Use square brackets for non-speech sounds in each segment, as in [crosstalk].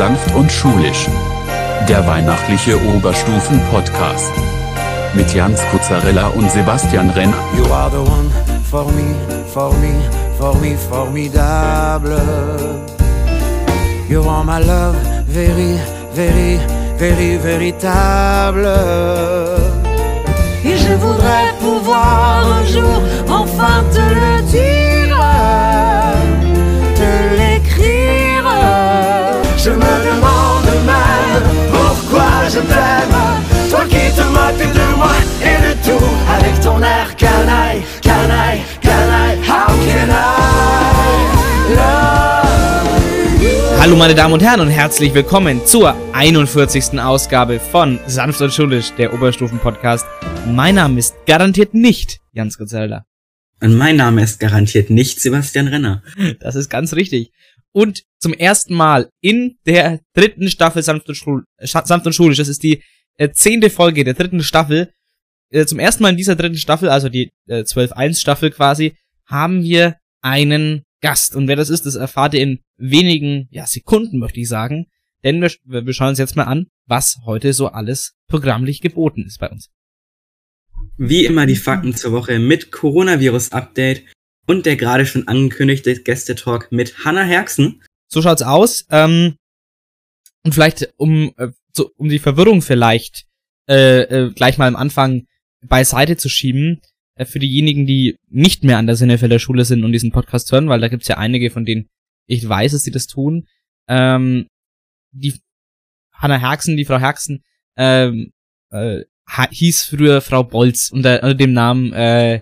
Sanft und Schulisch. Der weihnachtliche Oberstufen-Podcast. Mit Jans Kuzzarella und Sebastian Renner. You are the one for me, for me, for me, formidable. You are my love, very, very, very, véritable. Et je voudrais pouvoir un jour enfin te le dire, pourquoi je t'aime. Toi qui te moques de moi et de tout avec ton air canaille, canaille, canaille. How can I love? Hallo meine Damen und Herren und herzlich willkommen zur 41. Ausgabe von Sanft und Schulisch, der Oberstufen-Podcast. Mein Name ist garantiert nicht Jans Gozelda. Und mein Name ist garantiert nicht Sebastian Renner. Das ist ganz richtig. Und zum ersten Mal in der dritten Staffel Sanft und, Schul Scha- Sanft und Schulisch, das ist die äh, zehnte Folge der dritten Staffel, äh, zum ersten Mal in dieser dritten Staffel, also die äh, 12.1 Staffel quasi, haben wir einen Gast. Und wer das ist, das erfahrt ihr in wenigen ja, Sekunden, möchte ich sagen. Denn wir, wir schauen uns jetzt mal an, was heute so alles programmlich geboten ist bei uns. Wie immer die Fakten zur Woche mit Coronavirus-Update und der gerade schon angekündigte Gästetalk mit Hannah Herxen. So schaut's aus. Ähm, und vielleicht, um, äh, so, um die Verwirrung vielleicht äh, äh, gleich mal am Anfang beiseite zu schieben, äh, für diejenigen, die nicht mehr an der Sinnefelder Schule sind und diesen Podcast hören, weil da gibt's ja einige, von denen ich weiß, dass sie das tun. Ähm, die Hanna Herxen, die Frau Herxen, ähm, äh, hieß früher Frau Bolz unter, unter dem Namen äh,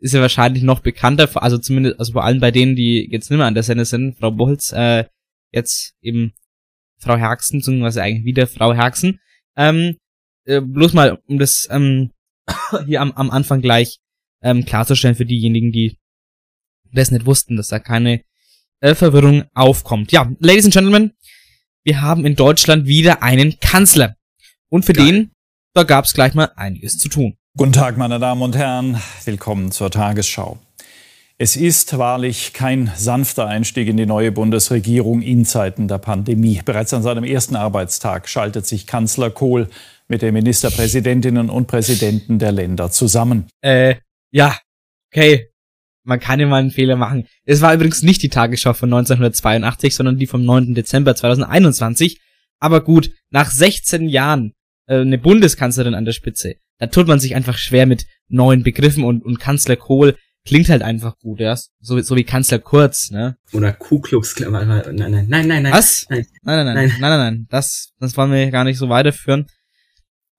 ist ja wahrscheinlich noch bekannter, also zumindest, also vor allem bei denen, die jetzt nicht mehr an der Sende sind, Frau Bolz, äh, jetzt eben Frau Herxen, beziehungsweise eigentlich wieder Frau Herxen. Ähm, äh, bloß mal, um das ähm, [coughs] hier am, am Anfang gleich ähm, klarzustellen für diejenigen, die das nicht wussten, dass da keine äh, Verwirrung aufkommt. Ja, Ladies and Gentlemen, wir haben in Deutschland wieder einen Kanzler. Und für Geil. den, da gab's gleich mal einiges zu tun. Guten Tag, meine Damen und Herren. Willkommen zur Tagesschau. Es ist wahrlich kein sanfter Einstieg in die neue Bundesregierung in Zeiten der Pandemie. Bereits an seinem ersten Arbeitstag schaltet sich Kanzler Kohl mit den Ministerpräsidentinnen und Präsidenten der Länder zusammen. Äh, ja, okay. Man kann mal einen Fehler machen. Es war übrigens nicht die Tagesschau von 1982, sondern die vom 9. Dezember 2021. Aber gut, nach 16 Jahren äh, eine Bundeskanzlerin an der Spitze, da tut man sich einfach schwer mit neuen Begriffen und, und Kanzler Kohl klingt halt einfach gut, ja. So, so wie Kanzler Kurz, ne? Oder Ku Klux Klan. Nein, nein, nein, nein, nein. Was? Nein. Nein, nein, nein, Nein. nein, nein, nein. Das, das wollen wir gar nicht so weiterführen.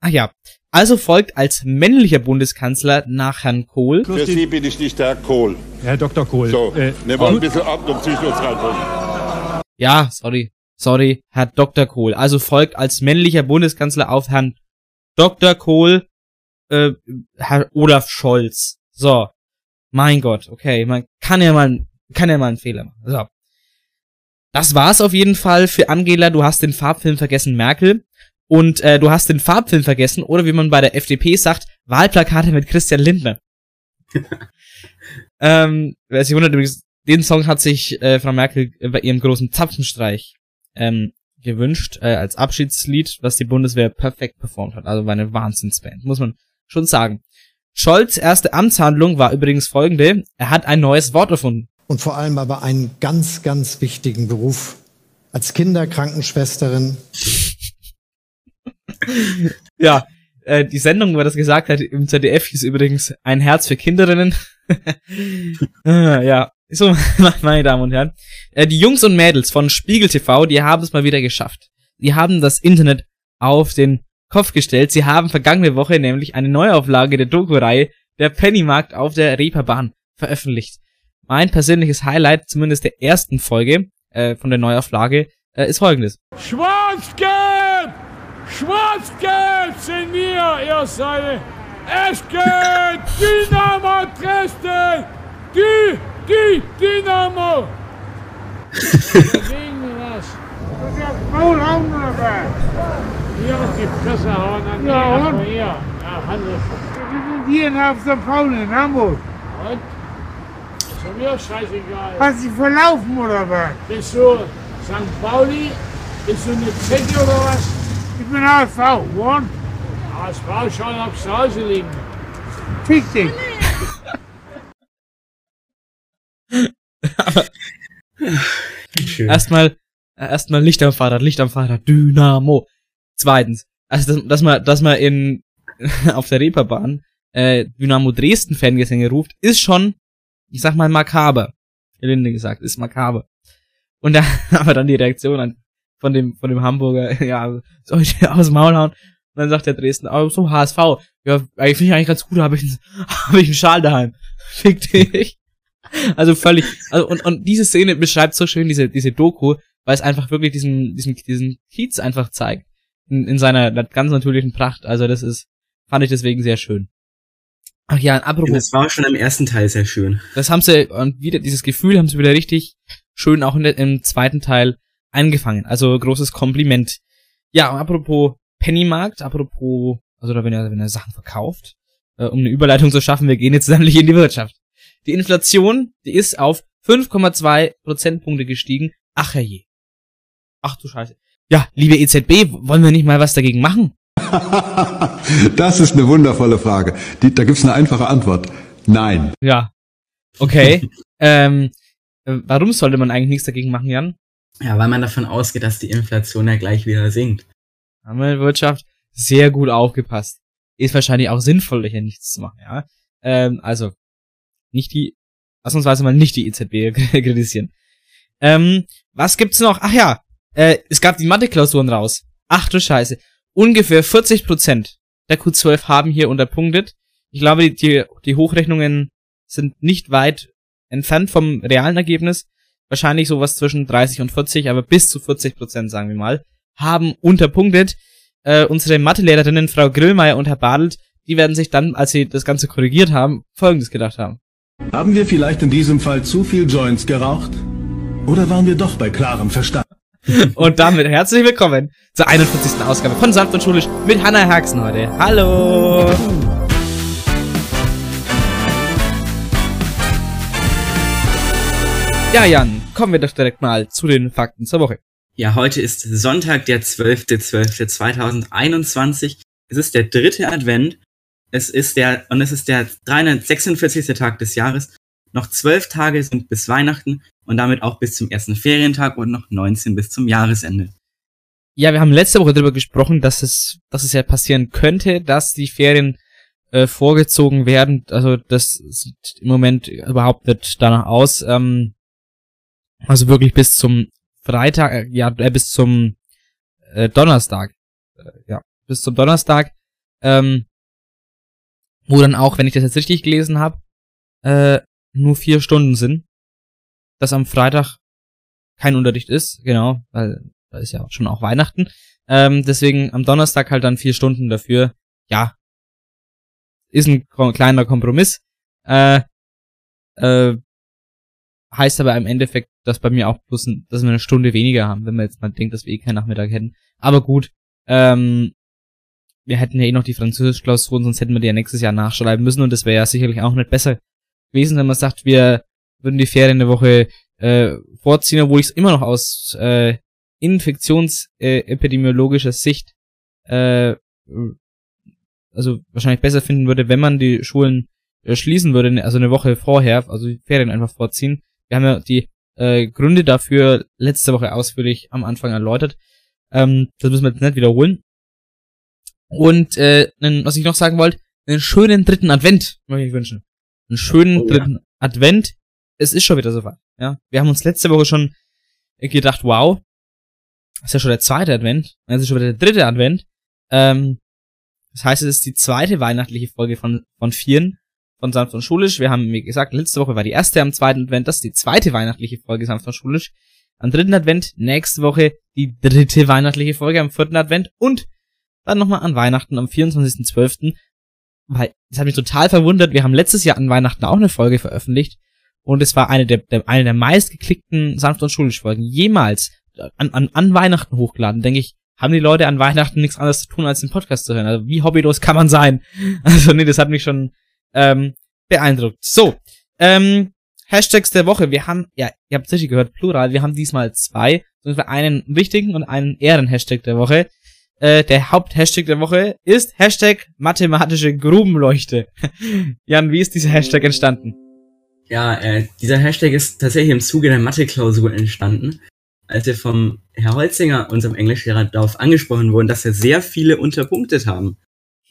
Ach ja. Also folgt als männlicher Bundeskanzler nach Herrn Kohl Für Sie bin ich nicht Herr Kohl. Herr Dr. Kohl. So, äh, nehmen wir ein bisschen Ordnung zwischen uns rein. Ja, sorry. Sorry, Herr Dr. Kohl. Also folgt als männlicher Bundeskanzler auf Herrn Dr. Kohl, äh, Herr Olaf Scholz. So. Mein Gott, okay. Man kann ja mal, kann ja mal einen Fehler machen. So. Das war's auf jeden Fall für Angela. Du hast den Farbfilm vergessen, Merkel. Und äh, du hast den Farbfilm vergessen, oder wie man bei der FDP sagt, Wahlplakate mit Christian Lindner. [laughs] ähm, wer sich wundert, übrigens, den Song hat sich äh, Frau Merkel bei ihrem großen Zapfenstreich ähm, gewünscht, äh, als Abschiedslied, was die Bundeswehr perfekt performt hat. Also war eine Wahnsinnsband, muss man schon sagen. Scholz' erste Amtshandlung war übrigens folgende. Er hat ein neues Wort erfunden. und vor allem aber einen ganz, ganz wichtigen Beruf. Als Kinderkrankenschwesterin [laughs] Ja, äh, die Sendung, wo er das gesagt hat, im ZDF hieß übrigens Ein Herz für Kinderinnen. [laughs] Ah, ja, so, [laughs] meine Damen und Herren. Äh, die Jungs und Mädels von Spiegel TV, die haben es mal wieder geschafft. Die haben das Internet auf den Kopf gestellt. Sie haben vergangene Woche nämlich eine Neuauflage der Doku-Reihe Der Pennymarkt auf der Reeperbahn veröffentlicht. Mein persönliches Highlight, zumindest der ersten Folge äh, von der Neuauflage, äh, ist folgendes. Schwarz-Gelb! Schwarz-Gelb sind wir, ihr seid es geht Dynamo Dresden! Die, die Dynamo! [laughs] Das ist ja faul Hamburger! Hier auf die Fresse hauen an ja, erstmal hier. Ja, Hannes. Wir sind hier in St. Pauli in Hamburg. Und? Ist mir scheißegal. Hast du dich verlaufen oder was? Bist du St. Pauli Bist du eine Zecke oder was? Ich bin HSV, und? HSV schon auf zu Hause liegen. Fick dich. [laughs] Erstmal, erstmal Licht am Fahrrad, Licht am Fahrrad, Dynamo. Zweitens, also dass, dass man, dass man in [laughs] auf der Reeperbahn äh, Dynamo Dresden Fangesänge ruft, ist schon, ich sag mal makaber. Gelinde gesagt, ist makaber. Und da [laughs] aber dann die Reaktion an, von dem von dem Hamburger, [laughs] ja, soll ich aus dem Maul hauen? Und dann sagt der Dresden, aber so HSV, ja, eigentlich finde ich eigentlich ganz gut, habe ich, hab ich einen Schal daheim. Fick dich. Also völlig, also und, und diese Szene beschreibt so schön diese, diese Doku, weil es einfach wirklich diesen, diesen, diesen Kiez einfach zeigt. In, in seiner ganz natürlichen Pracht. Also das ist, fand ich deswegen sehr schön. Ach ja, apropos, Das war schon im ersten Teil sehr schön. das haben sie, und wieder, dieses Gefühl haben sie wieder richtig schön auch in der, im zweiten Teil eingefangen. Also großes Kompliment. Ja, und apropos Pennymarkt, apropos, also da wenn er, wenn er Sachen verkauft, äh, um eine Überleitung zu schaffen, wir gehen jetzt [laughs] nämlich in die Wirtschaft. Die Inflation, die ist auf 5,2 Prozentpunkte gestiegen. Ach herrje. Ach du Scheiße. Ja, liebe EZB, wollen wir nicht mal was dagegen machen? [laughs] Das ist eine wundervolle Frage. Die, da gibt's eine einfache Antwort. Nein. Ja. Okay. [laughs] ähm, äh, warum sollte man eigentlich nichts dagegen machen, Jan? Ja, weil man davon ausgeht, dass die Inflation ja gleich wieder sinkt. haben wir Wirtschaft sehr gut aufgepasst. Ist wahrscheinlich auch sinnvoll, hier nichts zu machen, ja. Ähm, also, nicht die, ausnahmsweise mal nicht die EZB [laughs] kritisieren. Ähm, was gibt's noch? Ach ja, äh, es gab die Mathe-Klausuren raus. Ach du Scheiße. Ungefähr 40% der Q12 haben hier unterpunktet. Ich glaube, die, die, Hochrechnungen sind nicht weit entfernt vom realen Ergebnis. Wahrscheinlich sowas zwischen 30 und 40, aber bis zu 40%, sagen wir mal, haben unterpunktet äh, unsere Mathelehrerinnen Frau Grillmeier und Herr Badelt, die werden sich dann, als sie das Ganze korrigiert haben, Folgendes gedacht haben. Haben wir vielleicht in diesem Fall zu viel Joints geraucht? Oder waren wir doch bei klarem Verstand? [laughs] Und damit herzlich willkommen zur 41. Ausgabe von Sanft und Schulisch mit Hannah Herxen heute. Hallo! Ja, Jan, kommen wir doch direkt mal zu den Fakten zur Woche. Ja, heute ist Sonntag, der 12.12.2021. Es ist der dritte Advent. Es ist der, und es ist der 346. Tag des Jahres. Noch zwölf Tage sind bis Weihnachten und damit auch bis zum ersten Ferientag und noch 19 bis zum Jahresende. Ja, wir haben letzte Woche darüber gesprochen, dass es, dass es ja passieren könnte, dass die Ferien äh, vorgezogen werden. Also das sieht im Moment überhaupt nicht danach aus. Ähm, also wirklich bis zum Freitag, äh, ja, äh, bis zum äh, Donnerstag. Äh, ja, bis zum Donnerstag. Ähm, wo dann auch, wenn ich das jetzt richtig gelesen habe, äh, nur vier Stunden sind. Dass am Freitag kein Unterricht ist, genau, weil da ist ja schon auch Weihnachten. Ähm, deswegen am Donnerstag halt dann vier Stunden dafür. Ja, ist ein kleiner Kompromiss. Äh, äh, heißt aber im Endeffekt, dass bei mir auch bloß, ein, dass wir eine Stunde weniger haben, wenn man jetzt mal denkt, dass wir eh keinen Nachmittag hätten. Aber gut, ähm, wir hätten ja eh noch die Französisch-Klausuren, sonst hätten wir die ja nächstes Jahr nachschreiben müssen und das wäre ja sicherlich auch nicht besser gewesen, wenn man sagt, wir würden die Ferien eine Woche äh, vorziehen, obwohl ich es immer noch aus äh, infektionsepidemiologischer Sicht äh, also wahrscheinlich besser finden würde, wenn man die Schulen äh, schließen würde, also eine Woche vorher, also die Ferien einfach vorziehen. Wir haben ja die äh, Gründe dafür letzte Woche ausführlich am Anfang erläutert. Ähm, das müssen wir jetzt nicht wiederholen. Und äh, was ich noch sagen wollte, einen schönen dritten Advent möchte ich wünschen. Einen schönen Oh ja. dritten Advent. Es ist schon wieder soweit. Ja, wir haben uns letzte Woche schon gedacht, wow, ist ja schon der zweite Advent, jetzt ist schon wieder der dritte Advent. Ähm, das heißt, es ist die zweite weihnachtliche Folge von, von Vieren, von Sanft und Schulisch. Wir haben, wie gesagt, letzte Woche war die erste am zweiten Advent, das ist die zweite weihnachtliche Folge Sanft und Schulisch. Am dritten Advent, nächste Woche die dritte weihnachtliche Folge am vierten Advent und dann nochmal an Weihnachten am 24.12. Weil, das hat mich total verwundert, wir haben letztes Jahr an Weihnachten auch eine Folge veröffentlicht und es war eine der, der eine der meistgeklickten Sanft und Schulisch Folgen jemals an, an, an Weihnachten hochgeladen, denke ich, haben die Leute an Weihnachten nichts anderes zu tun, als den Podcast zu hören. Also wie hobbylos kann man sein? [laughs] Also nee, das hat mich schon ähm, beeindruckt. So, ähm, Hashtags der Woche. Wir haben, ja, ihr habt richtig gehört, Plural. Wir haben diesmal zwei. sondern einen wichtigen und einen Ehren-Hashtag der Woche. Äh, der Haupt-Hashtag der Woche ist Hashtag mathematische Grubenleuchte. [laughs] Jan, wie ist dieser Hashtag entstanden? Ja, äh, dieser Hashtag ist tatsächlich im Zuge der Mathe-Klausur entstanden, als wir vom Herr Holzinger, unserem Englischlehrer, darauf angesprochen wurden, dass wir sehr viele unterpunktet haben.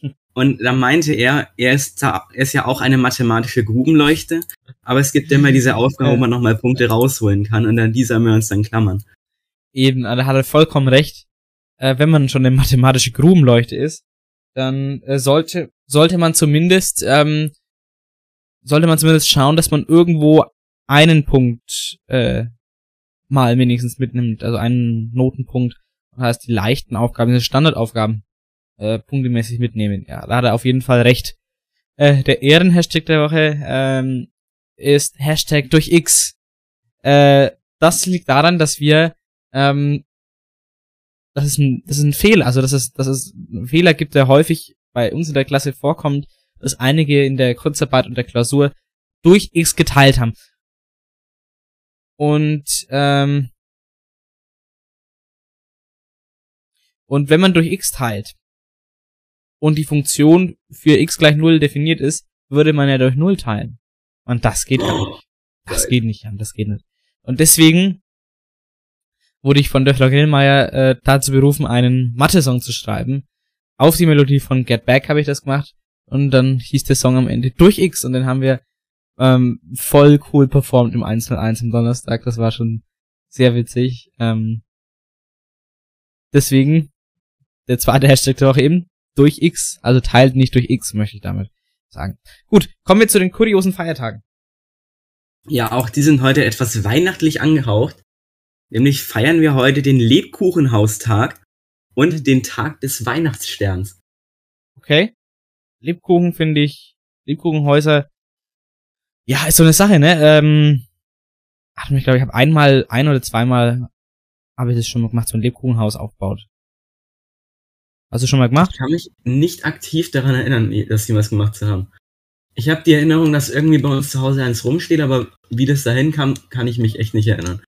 [laughs] Und da meinte er, er ist, da, er ist ja auch eine mathematische Grubenleuchte, aber es gibt immer [laughs] diese Aufgabe, wo man nochmal Punkte rausholen kann und an dieser wir uns dann klammern. Eben, da hat er vollkommen recht. Äh, wenn man schon eine mathematische Grubenleuchte ist, dann äh, sollte, sollte man zumindest, ähm, sollte man zumindest schauen, dass man irgendwo einen Punkt äh, mal wenigstens mitnimmt, also einen Notenpunkt. Das heißt, die leichten Aufgaben, diese Standardaufgaben, äh, punktemäßig mitnehmen. Ja, da hat er auf jeden Fall recht. Äh, der Ehrenhashtag der Woche ähm, ist Hashtag durch X. Äh, das liegt daran, dass wir ähm, das ist ein, das ist ein Fehler, also dass es, dass es ein Fehler gibt, der häufig bei uns in der Klasse vorkommt, dass einige in der Kurzarbeit und der Klausur durch X geteilt haben. Und ähm, und wenn man durch X teilt, und die Funktion für x gleich 0 definiert ist, würde man ja durch 0 teilen. Und das geht ja nicht. Das geht nicht an, das geht nicht. Und deswegen wurde ich von Döchler Grillmeier äh, dazu berufen, einen Mathe-Song zu schreiben. Auf die Melodie von Get Back habe ich das gemacht. Und dann hieß der Song am Ende durch X und den haben wir ähm, voll cool performt im 1 1 am Donnerstag. Das war schon sehr witzig. Ähm, deswegen der zweite Hashtag der Woche eben durch X, also teilt nicht durch X, möchte ich damit sagen. Gut, kommen wir zu den kuriosen Feiertagen. Ja, auch die sind heute etwas weihnachtlich angehaucht. Nämlich feiern wir heute den Lebkuchenhaustag und den Tag des Weihnachtssterns. Okay. Lebkuchen finde ich, Lebkuchenhäuser, ja, ist so eine Sache, ne? Ähm, ach, ich glaube, ich habe einmal, ein oder zweimal habe ich das schon mal gemacht, so ein Lebkuchenhaus aufgebaut. Hast du schon mal gemacht? Ich kann mich nicht aktiv daran erinnern, dass die was gemacht zu haben. Ich habe die Erinnerung, dass irgendwie bei uns zu Hause eins rumsteht, aber wie das dahin kam, kann ich mich echt nicht erinnern.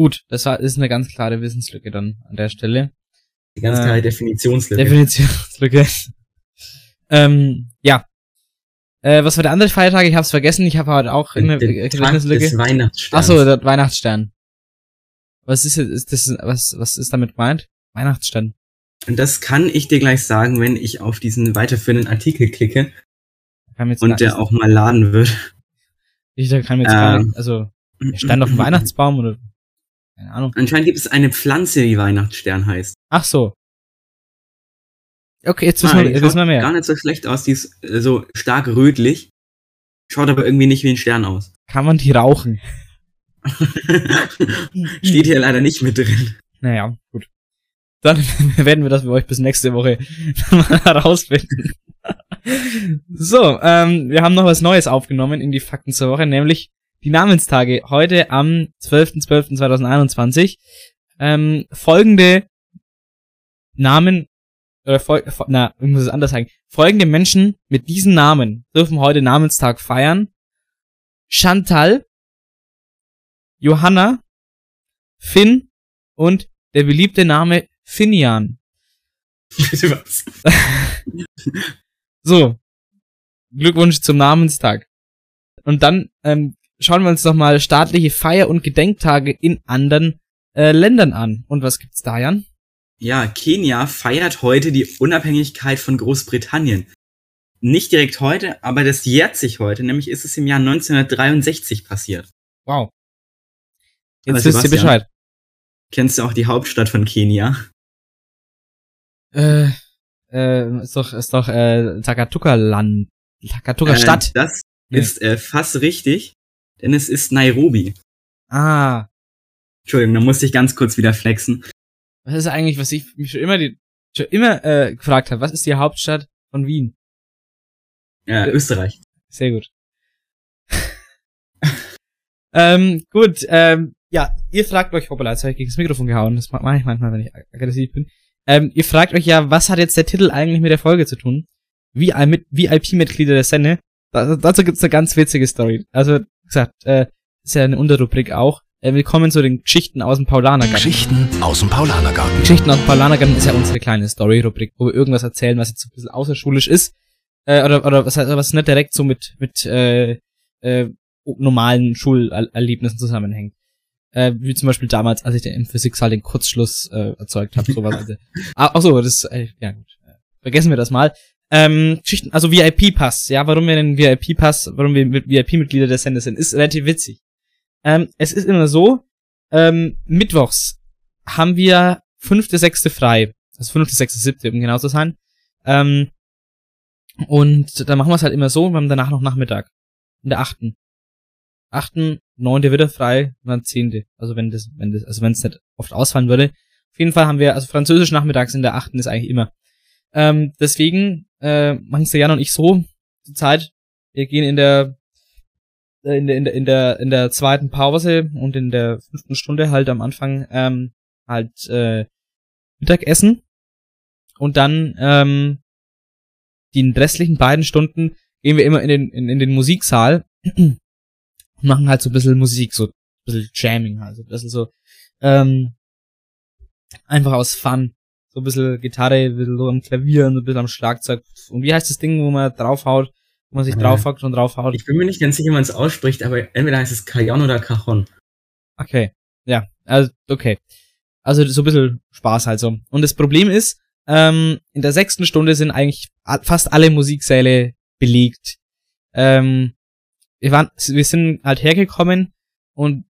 Gut, das ist eine ganz klare Wissenslücke dann an der Stelle. Die ganz klare äh, Definitionslücke. Definitionslücke. [laughs] ähm, ja. Äh, was war der andere Feiertag? Ich hab's vergessen. Ich habe heute auch eine Wissenslücke. Des Weihnachtssterns. Achso, der Weihnachtsstern. Was ist, ist das? Was was ist damit gemeint? Weihnachtsstern. Und das kann ich dir gleich sagen, wenn ich auf diesen weiterführenden Artikel klicke und der auch mal laden wird. Ich da kann mir jetzt ähm, gar nicht, also stand auf dem Weihnachtsbaum oder keine Ahnung. Anscheinend gibt es eine Pflanze, die Weihnachtsstern heißt. Ach so. Okay, jetzt wissen, ah, wir, jetzt wissen wir mehr. Gar nicht so schlecht aus, die ist äh, so stark rötlich, schaut aber irgendwie nicht wie ein Stern aus. [laughs] Kann man die rauchen? Steht hier leider nicht mit drin. Naja, gut. Dann [laughs] werden wir das für euch bis nächste Woche [laughs] herausfinden. so, ähm, wir haben noch was Neues aufgenommen in die Fakten zur Woche, nämlich die Namenstage. Heute am 12.12.2021. Ähm, folgende Namen, äh, fol na, ich muss es anders sagen. Folgende Menschen mit diesen Namen dürfen heute Namenstag feiern. Chantal, Johanna, Finn und der beliebte Name Finian. Was? [laughs] so. Glückwunsch zum Namenstag. Und dann ähm, schauen wir uns doch mal staatliche Feier- und Gedenktage in anderen äh, Ländern an. Und was gibt's da, Jan? Ja, Kenia feiert heute die Unabhängigkeit von Großbritannien. Nicht direkt heute, aber das jährt sich heute, nämlich ist es im Jahr 1963 passiert. Wow. Jetzt wisst ihr Bescheid. Kennst du auch die Hauptstadt von Kenia? Äh, äh, ist doch, ist doch, äh, Takatuka-Land. Takatuka-Stadt. Äh, das nee. ist äh, fast richtig, denn es ist Nairobi. Ah. Entschuldigung, da musste ich ganz kurz wieder flexen. Was ist eigentlich, was ich mich schon immer, die, schon immer äh, gefragt habe, was ist die Hauptstadt von Wien? Ja, äh, Österreich. Sehr gut. [laughs] ähm, gut, ähm, ja, ihr fragt euch, hoppala, jetzt habe ich gegen das Mikrofon gehauen, das mache ich manchmal, wenn ich aggressiv bin. Ähm, ihr fragt euch ja, was hat jetzt der Titel eigentlich mit der Folge zu tun? VIP-Mitglieder der. Da, dazu gibt's eine ganz witzige Story. Also, gesagt, äh, ist ja eine Unterrubrik auch. Äh, willkommen zu den Geschichten aus dem Paulanergarten. Geschichten aus dem Paulanergarten. Geschichten aus dem Paulanergarten ist ja unsere kleine Story-Rubrik, wo wir irgendwas erzählen, was jetzt so ein bisschen außerschulisch ist. Äh, oder, oder was, was nicht direkt so mit, mit äh, äh, normalen Schulerlebnissen zusammenhängt. Äh, wie zum Beispiel damals, als ich in Physiksaal den Kurzschluss äh, erzeugt habe. Sowas. Also. Ah, ach so, das äh, ja gut. Vergessen wir das mal. Ähm, Geschichten, also VIP-Pass, ja, warum wir den VIP-Pass, warum wir VIP-Mitglieder des Senders sind, ist relativ witzig. Ähm, es ist immer so, ähm, mittwochs haben wir fünfte, sechste frei. Also fünfte, sechste, siebte, um genau zu sein. Ähm, und dann machen wir es halt immer so, wir haben danach noch Nachmittag. In der achten. Achten, neunte wieder frei und dann zehnte. Also wenn das, wenn das, also wenn es nicht oft ausfallen würde. Auf jeden Fall haben wir, also Französisch nachmittags in der achten ist eigentlich immer. Ähm, deswegen äh, machen es Jan und ich so zur Zeit. Wir gehen in der äh, in der, in der, in der, in der zweiten Pause und in der fünften Stunde halt am Anfang ähm, halt äh, Mittagessen und dann ähm, die restlichen beiden Stunden gehen wir immer in den, in, in den Musiksaal und machen halt so ein bisschen Musik, so ein bisschen Jamming halt, so ein bisschen so ähm, einfach aus Fun. So ein bisschen Gitarre, ein bisschen so am Klavier und ein bisschen am Schlagzeug. Und wie heißt das Ding, wo man draufhaut? wo man sich Ja. draufhackt und draufhaut. Ich bin mir nicht ganz sicher, wie man es ausspricht, aber entweder heißt es Cajon oder Cajon. Okay. Ja, also, okay. Also so ein bisschen Spaß halt so. Und das Problem ist, ähm, in der sechsten Stunde sind eigentlich fast alle Musiksäle belegt. Ähm, wir waren, wir sind halt hergekommen und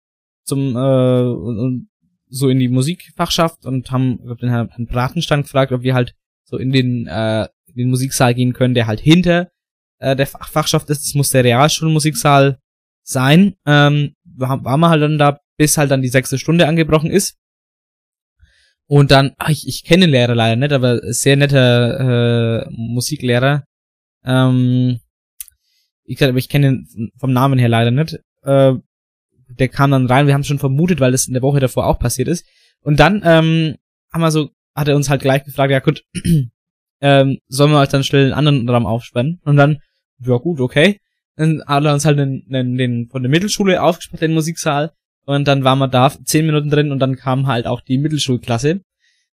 zum äh, und, und so in die Musikfachschaft und haben glaub, den Herrn Bratenstand gefragt, ob wir halt so in den äh, in den Musiksaal gehen können, der halt hinter äh, der Fach Fachschaft ist. Das muss der Realschulmusiksaal sein. Ähm, war, waren wir halt dann da, bis halt dann die sechste Stunde angebrochen ist. Und dann, ach, ich, ich kenne den Lehrer leider nicht, aber sehr netter äh, Musiklehrer. Ähm, ich, glaub, ich kenne ihn vom Namen her leider nicht. Äh, der kam dann rein, wir haben schon vermutet, weil das in der Woche davor auch passiert ist. Und dann ähm, haben wir so, hat er uns halt gleich gefragt, ja gut, [clears throat] ähm, sollen wir euch dann schnell einen anderen Raum aufspannen? Und dann, ja gut, okay. Dann hat er uns halt den, den, den von der Mittelschule aufgespannt, den Musiksaal. Und dann waren wir da zehn Minuten drin und dann kam halt auch die Mittelschulklasse.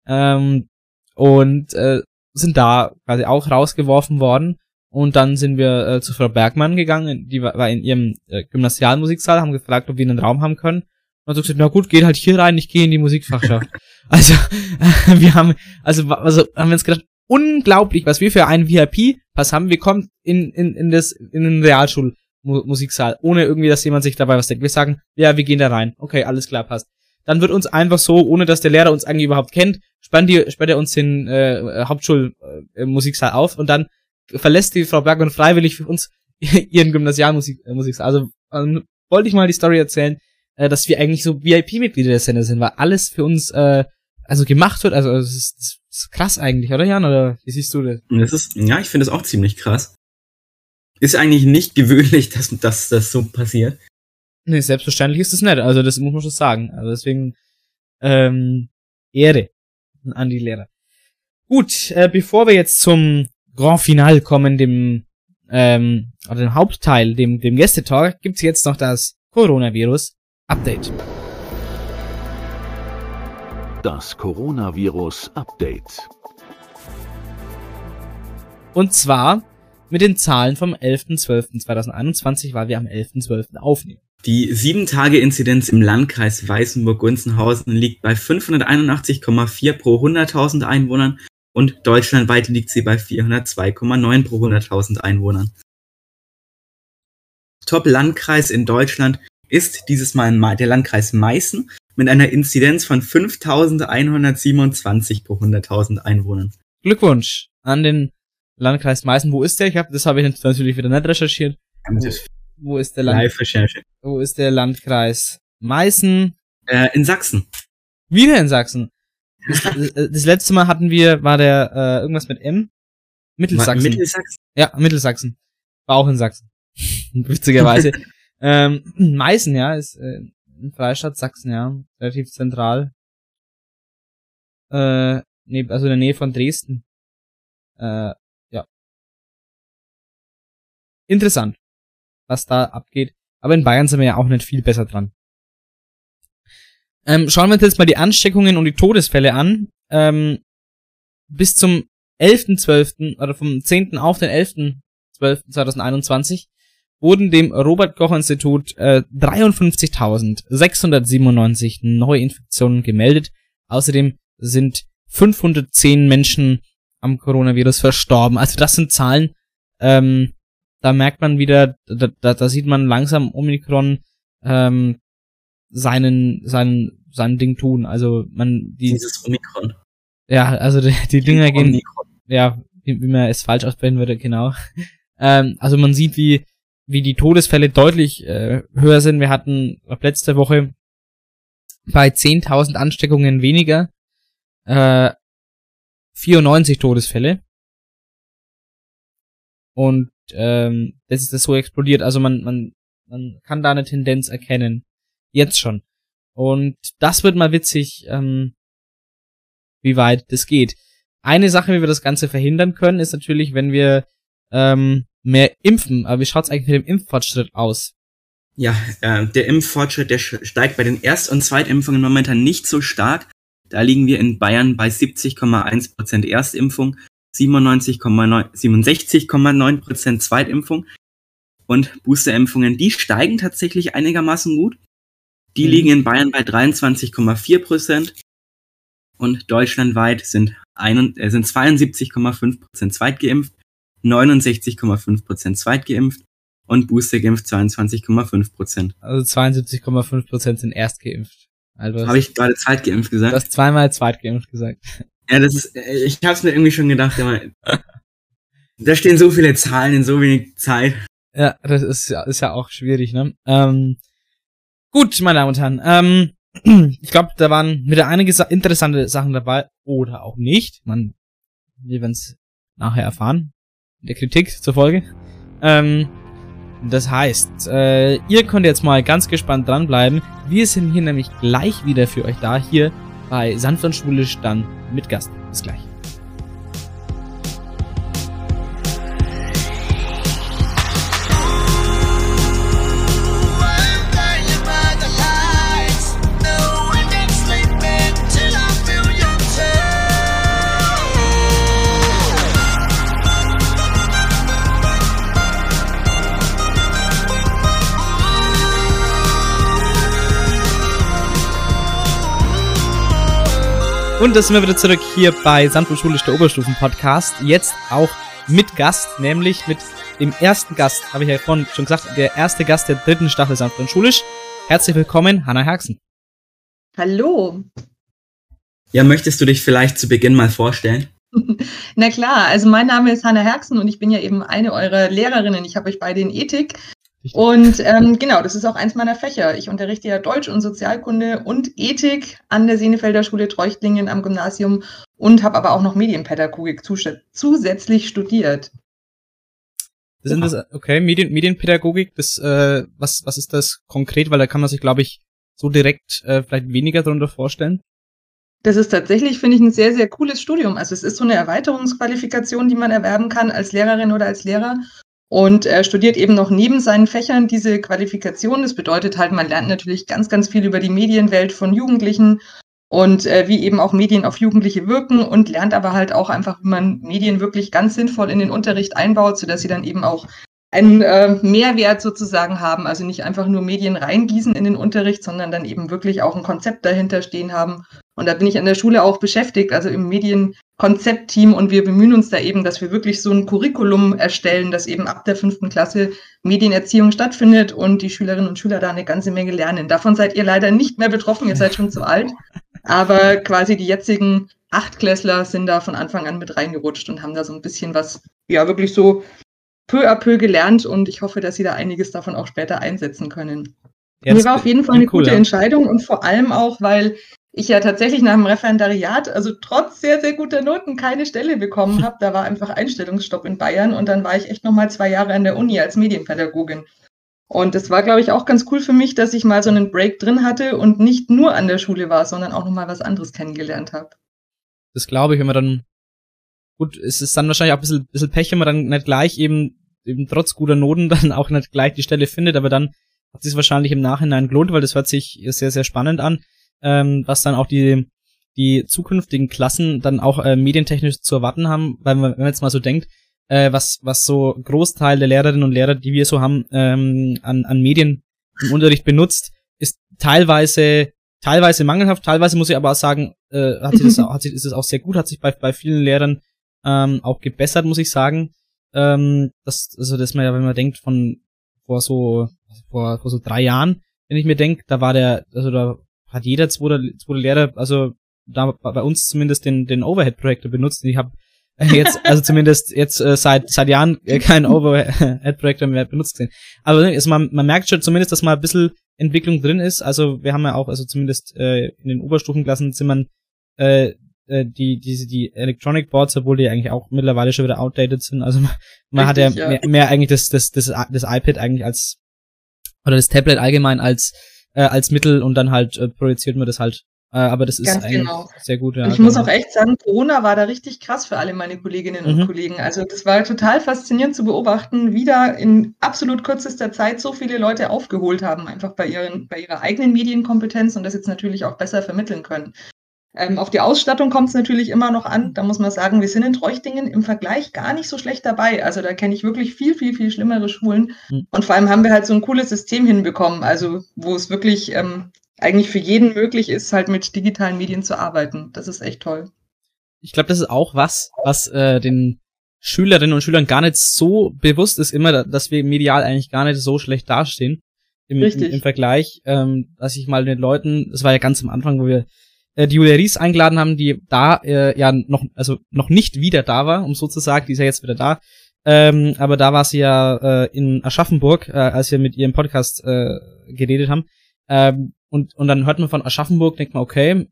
Ähm, und äh, sind da quasi auch rausgeworfen worden. Und dann sind wir äh, zu Frau Bergmann gegangen, die war, war in ihrem äh, Gymnasialmusiksaal, haben gefragt, ob wir einen Raum haben können. Und so gesagt, na gut, geht halt hier rein, ich gehe in die Musikfachschaft. [laughs] also, [laughs] wir haben, also, also haben wir uns gedacht, unglaublich, was wir für einen VIP-Pass haben. Wir kommen in, in, in das, in den Realschulmusiksaal, ohne irgendwie, dass jemand sich dabei was denkt. Wir sagen, ja, wir gehen da rein. Okay, alles klar, passt. Dann wird uns einfach so, ohne dass der Lehrer uns eigentlich überhaupt kennt, spannt, die, spannt er uns den äh, Hauptschulmusiksaal äh, auf und dann verlässt die Frau Bergmann freiwillig für uns [laughs] ihren Gymnasialmusiksaal. Äh, also ähm, wollte ich mal die Story erzählen, äh, dass wir eigentlich so VIP-Mitglieder der Sender sind, weil alles für uns äh, also gemacht wird. Also das ist, das ist krass eigentlich, oder Jan? Oder wie siehst du das? Das ist, ja, ich finde das auch ziemlich krass. Ist eigentlich nicht [laughs] gewöhnlich, dass, dass das so passiert. Nee, selbstverständlich ist es nicht. Also das muss man schon sagen. Also deswegen ähm, Ehre an die Lehrer. Gut, äh, bevor wir jetzt zum Grand Final kommen, dem ähm, oder dem Hauptteil, dem dem Gästetalk, gibt's jetzt noch das Coronavirus Update. Das Coronavirus-Update. Und zwar mit den Zahlen vom 11.12.2021, weil wir am 11.12. aufnehmen. Die 7-Tage-Inzidenz im Landkreis Weißenburg-Gunzenhausen liegt bei 581,4 pro 100.000 Einwohnern und deutschlandweit liegt sie bei 402,9 pro 100.000 Einwohnern. Top-Landkreis in Deutschland ist dieses Mal Ma- der Landkreis Meißen mit einer Inzidenz von 5.127 pro 100.000 Einwohnern. Glückwunsch an den Landkreis Meißen. Wo ist der? Ich hab, das habe ich natürlich wieder nicht recherchiert. Wo, wo ist der Land Live-Recherche. Wo ist der Landkreis Meißen? Äh, in Sachsen. Wieder in Sachsen. Das, äh, das letzte Mal hatten wir, war der äh, irgendwas mit M? Mittelsachsen. Mittelsachsen? Ja, Mittelsachsen. War auch in Sachsen. [laughs] Witzigerweise. [laughs] ähm, Meißen, ja, ist äh, in Freistaat Sachsen, ja. Relativ zentral. Äh, nee, also in der Nähe von Dresden. Äh, ja. Interessant, was da abgeht. Aber in Bayern sind wir ja auch nicht viel besser dran. Ähm, schauen wir uns jetzt mal die Ansteckungen und die Todesfälle an. Ähm, bis zum 11.12. oder vom 10. auf den 11.12.2021 wurden dem Robert Koch Institut äh, 53.697 Neuinfektionen gemeldet. Außerdem sind 510 Menschen am Coronavirus verstorben. Also das sind Zahlen, ähm, da merkt man wieder, da, da, da sieht man langsam Omikron ähm, seinen, seinen, sein Ding tun. Also man die Dieses Omikron. ja, also die, die Dinger gehen Omikron. ja, wie, wie man es falsch aussprechen würde, genau. [laughs] Ähm, also man sieht, wie wie die Todesfälle deutlich äh, höher sind. Wir hatten ab letzte Woche bei 10.000 Ansteckungen weniger äh, 94 Todesfälle. Und ähm, das ist das so explodiert. Also man, man, man kann da eine Tendenz erkennen. Jetzt schon. Und das wird mal witzig, ähm, wie weit das geht. Eine Sache, wie wir das Ganze verhindern können, ist natürlich, wenn wir ähm, mehr impfen. Aber wie schaut's eigentlich mit dem Impffortschritt aus? Ja, äh, der Impffortschritt, der steigt bei den Erst- und Zweitimpfungen momentan nicht so stark. Da liegen wir in Bayern bei 70,1% Erstimpfung, 97,9 67,9% Zweitimpfung. Und Boosterimpfungen, die steigen tatsächlich einigermaßen gut. Die Mhm. liegen in Bayern bei 23,4% und deutschlandweit sind, ein, äh, sind 72,5% zweitgeimpft, 69,5% zweitgeimpft und boostergeimpft 22,5%. Also 72,5% sind erst geimpft. Also Habe ich gerade zweitgeimpft du gesagt? hast zweimal zweitgeimpft gesagt. Ja, das ist, äh, ich habe es mir irgendwie schon gedacht, aber [laughs] da stehen so viele Zahlen in so wenig Zeit. Ja, das ist ja, ist ja auch schwierig, ne? Ähm, gut, meine Damen und Herren. Ähm, [clears throat] ich glaube, da waren wieder einige sa interessante Sachen dabei. Oder auch nicht. Man, wir werden es nachher erfahren. In der Kritik zur Folge. Ähm, das heißt, äh, ihr könnt jetzt mal ganz gespannt dranbleiben. Wir sind hier nämlich gleich wieder für euch da, hier bei Sanft und Schwulisch dann mit Gast. Bis gleich. Und da sind wir wieder zurück hier bei Sandro Schulisch, der Oberstufen-Podcast. Jetzt auch mit Gast, nämlich mit dem ersten Gast, habe ich ja vorhin schon gesagt, der erste Gast der dritten Staffel und Schulisch. Herzlich willkommen, Hanna Herxen. Hallo. Ja, möchtest du dich vielleicht zu Beginn mal vorstellen? [laughs] Na klar, also mein Name ist Hanna Herxen und ich bin ja eben eine eurer Lehrerinnen. Ich habe euch beide in Ethik. Und ähm, genau, das ist auch eins meiner Fächer. Ich unterrichte ja Deutsch und Sozialkunde und Ethik an der Senefelder Schule Treuchtlingen am Gymnasium und habe aber auch noch Medienpädagogik zus zusätzlich studiert. Das sind das, okay, Medien, Medienpädagogik, das, äh, was, was ist das konkret? Weil da kann man sich, glaube ich, so direkt äh, vielleicht weniger darunter vorstellen. Das ist tatsächlich, finde ich, ein sehr, sehr cooles Studium. Also es ist so eine Erweiterungsqualifikation, die man erwerben kann als Lehrerin oder als Lehrer. Und er studiert eben noch neben seinen Fächern diese Qualifikation. Das bedeutet halt, man lernt natürlich ganz, ganz viel über die Medienwelt von Jugendlichen und äh, wie eben auch Medien auf Jugendliche wirken und lernt aber halt auch einfach, wie man Medien wirklich ganz sinnvoll in den Unterricht einbaut, sodass sie dann eben auch einen äh, Mehrwert sozusagen haben. Also nicht einfach nur Medien reingießen in den Unterricht, sondern dann eben wirklich auch ein Konzept dahinter stehen haben. Und da bin ich an der Schule auch beschäftigt, also im Medienkonzeptteam. Und wir bemühen uns da eben, dass wir wirklich so ein Curriculum erstellen, dass eben ab der fünften Klasse Medienerziehung stattfindet und die Schülerinnen und Schüler da eine ganze Menge lernen. Davon seid ihr leider nicht mehr betroffen, ihr seid schon zu alt. Aber quasi die jetzigen Achtklässler sind da von Anfang an mit reingerutscht und haben da so ein bisschen was, ja, wirklich so peu à peu gelernt und ich hoffe, dass sie da einiges davon auch später einsetzen können. Ja, Mir war auf jeden Fall eine cool, gute. Entscheidung und vor allem auch, weil ich ja tatsächlich nach dem Referendariat, also trotz sehr, sehr guter Noten, keine Stelle bekommen [laughs] habe. Da war einfach Einstellungsstopp in Bayern und dann war ich echt nochmal zwei Jahre an der Uni als Medienpädagogin. Und das war, glaube ich, auch ganz cool für mich, dass ich mal so einen Break drin hatte und nicht nur an der Schule war, sondern auch nochmal was anderes kennengelernt habe. Das glaube ich, wenn man dann, gut, es ist dann wahrscheinlich auch ein bisschen, bisschen Pech, wenn man dann nicht gleich eben, eben trotz guter Noten [laughs] dann auch nicht gleich die Stelle findet, aber dann hat es sich wahrscheinlich im Nachhinein gelohnt, weil das hört sich sehr, sehr spannend an. Ähm, was dann auch die die zukünftigen Klassen dann auch äh, medientechnisch zu erwarten haben, weil man, wenn man jetzt mal so denkt, äh, was was so Großteil der Lehrerinnen und Lehrer, die wir so haben, ähm, an an Medien im Unterricht benutzt, ist teilweise teilweise mangelhaft, teilweise muss ich aber auch sagen, äh, hat sich das, [laughs] hat sich, ist es auch sehr gut, hat sich bei, bei vielen Lehrern ähm, auch gebessert, muss ich sagen. Ähm, das, also, dass man ja, wenn man denkt, von vor so, vor, vor so drei Jahren, wenn ich mir denke, da war der, also da hat jeder zweite, zweite Lehrer, also da bei uns zumindest den, den Overhead-Projektor benutzt. Ich habe [laughs] jetzt, also zumindest jetzt äh, seit seit Jahren äh, keinen Overhead-Projektor mehr benutzt gesehen. Aber also man, man merkt schon zumindest, dass mal ein bisschen Entwicklung drin ist. Also wir haben ja auch, also zumindest äh, in den Oberstufenklassen sind man äh, äh, die diese die Electronic Boards, obwohl die eigentlich auch mittlerweile schon wieder outdated sind. Also man, man hat ja, ja. Mehr, mehr eigentlich das, das das das iPad eigentlich als oder das Tablet allgemein als äh, als Mittel und dann halt äh, projiziert man das halt äh, aber das ist eigentlich genau. sehr gut. Ja, ich genau. muss auch echt sagen, Corona war da richtig krass für alle meine Kolleginnen mhm. und Kollegen. Also das war total faszinierend zu beobachten, wie da in absolut kürzester Zeit so viele Leute aufgeholt haben, einfach bei, ihren, bei ihrer eigenen Medienkompetenz und das jetzt natürlich auch besser vermitteln können. Ähm, auf die Ausstattung kommt es natürlich immer noch an. Da muss man sagen, wir sind in Treuchtingen im Vergleich gar nicht so schlecht dabei. Also da kenne ich wirklich viel, viel, viel schlimmere Schulen. Mhm. Und vor allem haben wir halt so ein cooles System hinbekommen, also wo es wirklich ähm, eigentlich für jeden möglich ist, halt mit digitalen Medien zu arbeiten. Das ist echt toll. Ich glaube, das ist auch was, was äh, den Schülerinnen und Schülern gar nicht so bewusst ist, immer, dass wir medial eigentlich gar nicht so schlecht dastehen. Im, Richtig. im, im Vergleich, ähm, dass ich mal den Leuten, das war ja ganz am Anfang, wo wir äh, die Julia Ries eingeladen haben, die da äh, ja noch, also noch nicht wieder da war, um so zu sagen, die ist ja jetzt wieder da. Ähm, aber da war sie ja äh, in Aschaffenburg, äh, als wir mit ihrem Podcast äh, geredet haben. Ähm, und, und dann hört man von Aschaffenburg, denkt man, okay,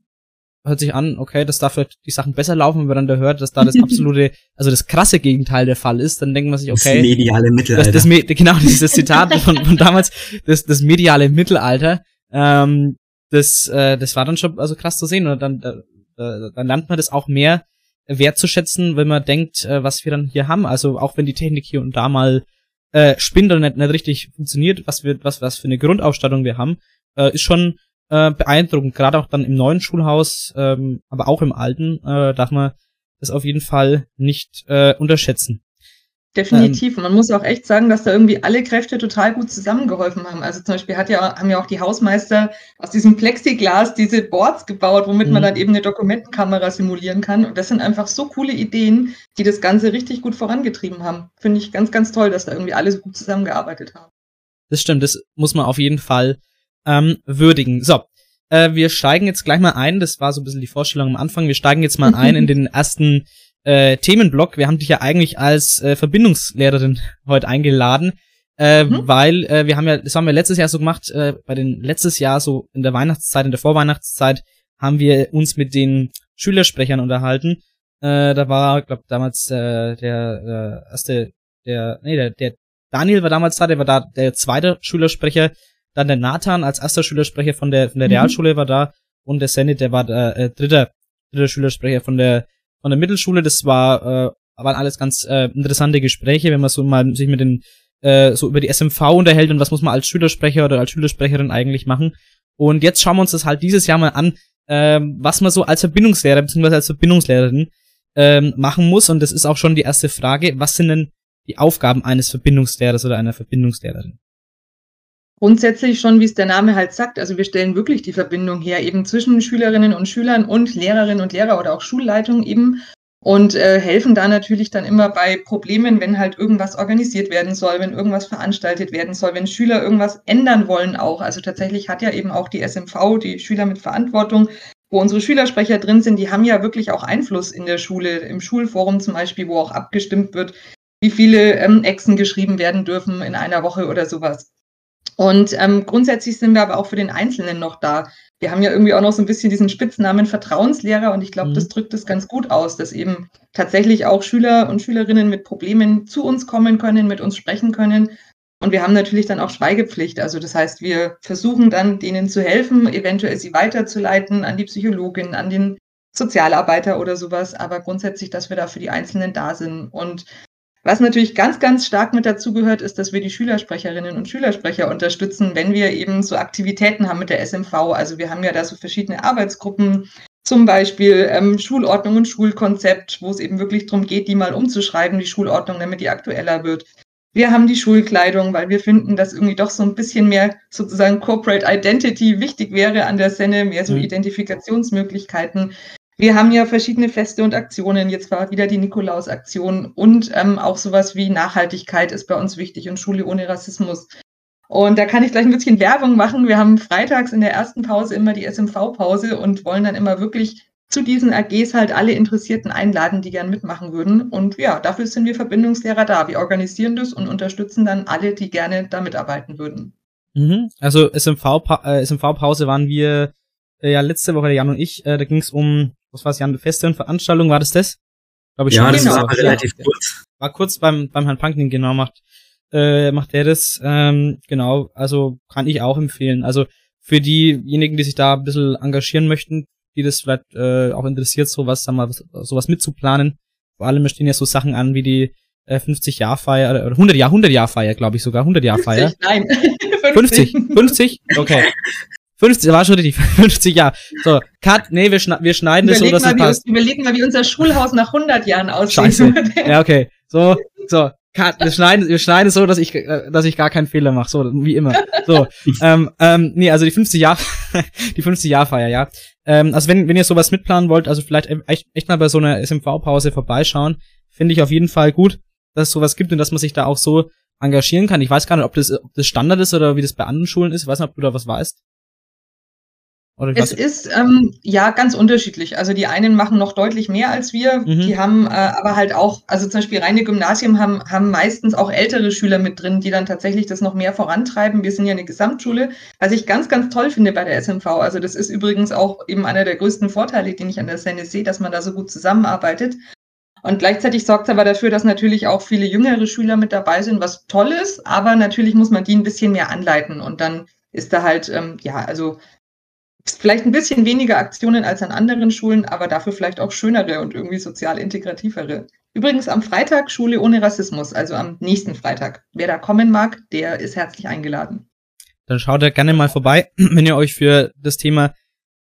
hört sich an, okay, dass dafür die Sachen besser laufen, wenn man dann da hört, dass da das [laughs] absolute, also das krasse Gegenteil der Fall ist, dann denkt man sich, okay. Das mediale Mittelalter. Das, das, genau, dieses Zitat von, von damals, das, das mediale Mittelalter, ähm, das, äh, das war dann schon also krass zu sehen. Und dann, äh, dann lernt man das auch mehr wertzuschätzen, wenn man denkt, äh, was wir dann hier haben. Also auch wenn die Technik hier und da mal äh, spinnt oder nicht, nicht richtig funktioniert, was wir, was, was für eine Grundausstattung wir haben, äh, ist schon äh, beeindruckend. Gerade auch dann im neuen Schulhaus, ähm, aber auch im alten, äh, darf man das auf jeden Fall nicht äh, unterschätzen. Definitiv. Ähm, man muss auch echt sagen, dass da irgendwie alle Kräfte total gut zusammengeholfen haben. Also zum Beispiel hat ja, haben ja auch die Hausmeister aus diesem Plexiglas diese Boards gebaut, womit man mhm. dann eben eine Dokumentenkamera simulieren kann. Und das sind einfach so coole Ideen, die das Ganze richtig gut vorangetrieben haben. Finde ich ganz, ganz toll, dass da irgendwie alle so gut zusammengearbeitet haben. Das stimmt, das muss man auf jeden Fall ähm, würdigen. So, äh, wir steigen jetzt gleich mal ein. Das war so ein bisschen die Vorstellung am Anfang. Wir steigen jetzt mal ein in [laughs] den ersten äh, Themenblock. Wir haben dich ja eigentlich als äh, Verbindungslehrerin heute eingeladen, äh, mhm. weil äh, wir haben ja, das haben wir letztes Jahr so gemacht, äh, bei den letztes Jahr so in der Weihnachtszeit, in der Vorweihnachtszeit haben wir uns mit den Schülersprechern unterhalten. Äh, da war, glaube damals äh, der äh, erste, der, nee, der, der Daniel war damals da, der war da der zweite Schülersprecher dann der Nathan als erster Schülersprecher von der, von der mhm. Realschule war da und der Zenit, der war der äh, dritter, dritter Schülersprecher von der, von der Mittelschule. Das war, äh, waren alles ganz äh, interessante Gespräche, wenn man so mal sich mit den, äh, so über die SMV unterhält und was muss man als Schülersprecher oder als Schülersprecherin eigentlich machen. Und jetzt schauen wir uns das halt dieses Jahr mal an, äh, was man so als Verbindungslehrer bzw. als Verbindungslehrerin ähm, machen muss. Und das ist auch schon die erste Frage. Was sind denn die Aufgaben eines Verbindungslehrers oder einer Verbindungslehrerin? Grundsätzlich schon, wie es der Name halt sagt. Also wir stellen wirklich die Verbindung her, eben zwischen Schülerinnen und Schülern und Lehrerinnen und Lehrer oder auch Schulleitung eben und äh, helfen da natürlich dann immer bei Problemen, wenn halt irgendwas organisiert werden soll, wenn irgendwas veranstaltet werden soll, wenn Schüler irgendwas ändern wollen auch. Also tatsächlich hat ja eben auch die SMV, die Schüler mit Verantwortung, wo unsere Schülersprecher drin sind, die haben ja wirklich auch Einfluss in der Schule, im Schulforum zum Beispiel, wo auch abgestimmt wird, wie viele ähm, Exen geschrieben werden dürfen in einer Woche oder sowas. Und ähm, grundsätzlich sind wir aber auch für den Einzelnen noch da. Wir haben ja irgendwie auch noch so ein bisschen diesen Spitznamen Vertrauenslehrer und ich glaube, mhm. das drückt es ganz gut aus, dass eben tatsächlich auch Schüler und Schülerinnen mit Problemen zu uns kommen können, mit uns sprechen können. Und wir haben natürlich dann auch Schweigepflicht. Also das heißt, wir versuchen dann denen zu helfen, eventuell sie weiterzuleiten an die Psychologin, an den Sozialarbeiter oder sowas. Aber grundsätzlich, dass wir da für die Einzelnen da sind. Und Was natürlich ganz, ganz stark mit dazugehört, ist, dass wir die Schülersprecherinnen und Schülersprecher unterstützen, wenn wir eben so Aktivitäten haben mit der SMV. Also wir haben ja da so verschiedene Arbeitsgruppen, zum Beispiel ähm, Schulordnung und Schulkonzept, wo es eben wirklich darum geht, die mal umzuschreiben, die Schulordnung, damit die aktueller wird. Wir haben die Schulkleidung, weil wir finden, dass irgendwie doch so ein bisschen mehr sozusagen Corporate Identity wichtig wäre an der Senne, mehr so mhm. Identifikationsmöglichkeiten. Wir haben ja verschiedene Feste und Aktionen. Jetzt war wieder die Nikolaus-Aktion und ähm, auch sowas wie Nachhaltigkeit ist bei uns wichtig und Schule ohne Rassismus. Und da kann ich gleich ein bisschen Werbung machen. Wir haben freitags in der ersten Pause immer die SMV-Pause und wollen dann immer wirklich zu diesen AGs halt alle Interessierten einladen, die gern mitmachen würden. Und ja, dafür sind wir Verbindungslehrer da. Wir organisieren das und unterstützen dann alle, die gerne da mitarbeiten würden. Mhm. Also SMV-Pause äh, SMV waren wir äh, ja letzte Woche, der Jan und ich, äh, da ging es um was war es, Jan, Feste und Veranstaltung, war das das? Glaube ich ja, schon. das genau. war relativ ja. kurz. War kurz beim, beim Herrn Panken, genau, macht, äh, macht der das, ähm, genau, also kann ich auch empfehlen. Also für diejenigen, die sich da ein bisschen engagieren möchten, die das vielleicht äh, auch interessiert, sowas, sagen wir, sowas mitzuplanen. Vor allem stehen ja so Sachen an wie die äh, 50 Jahr Feier oder 100 Jahr 100 Jahr Feier, glaube ich sogar 100 Jahr Feier. 50, [laughs] nein. 50. 50? Okay. [laughs] 50, war schon richtig, [laughs] 50 Jahre. So, Cut, nee, wir, schna wir schneiden es so, dass es passt. Uns, überlegen mal, wie unser Schulhaus nach 100 Jahren aussieht. Scheiße. [laughs] Ja, okay. So, so, Cut, wir schneiden, wir schneiden es so, dass ich, äh, dass ich gar keinen Fehler mache, so, wie immer. So, [laughs] ähm, ähm, nee, also die 50 Jahr, die 50 Jahr Feier, ja. Ähm, also wenn, wenn ihr sowas mitplanen wollt, also vielleicht echt, echt mal bei so einer SMV-Pause vorbeischauen, finde ich auf jeden Fall gut, dass es sowas gibt und dass man sich da auch so engagieren kann. Ich weiß gar nicht, ob das, ob das Standard ist oder wie das bei anderen Schulen ist. Ich weiß nicht, ob du da was weißt. Es ist ähm, ja ganz unterschiedlich. Also die einen machen noch deutlich mehr als wir. Mhm. Die haben äh, aber halt auch, also zum Beispiel reine Gymnasien haben, haben meistens auch ältere Schüler mit drin, die dann tatsächlich das noch mehr vorantreiben. Wir sind ja eine Gesamtschule, was ich ganz, ganz toll finde bei der SMV. Also das ist übrigens auch eben einer der größten Vorteile, den ich an der Sende sehe, dass man da so gut zusammenarbeitet. Und gleichzeitig sorgt es aber dafür, dass natürlich auch viele jüngere Schüler mit dabei sind, was toll ist. Aber natürlich muss man die ein bisschen mehr anleiten. Und dann ist da halt, ähm, ja, also vielleicht ein bisschen weniger Aktionen als an anderen Schulen, aber dafür vielleicht auch schönere und irgendwie sozial integrativere. Übrigens am Freitag Schule ohne Rassismus, also am nächsten Freitag. Wer da kommen mag, der ist herzlich eingeladen. Dann schaut da gerne mal vorbei, [clears throat] wenn ihr euch für das Thema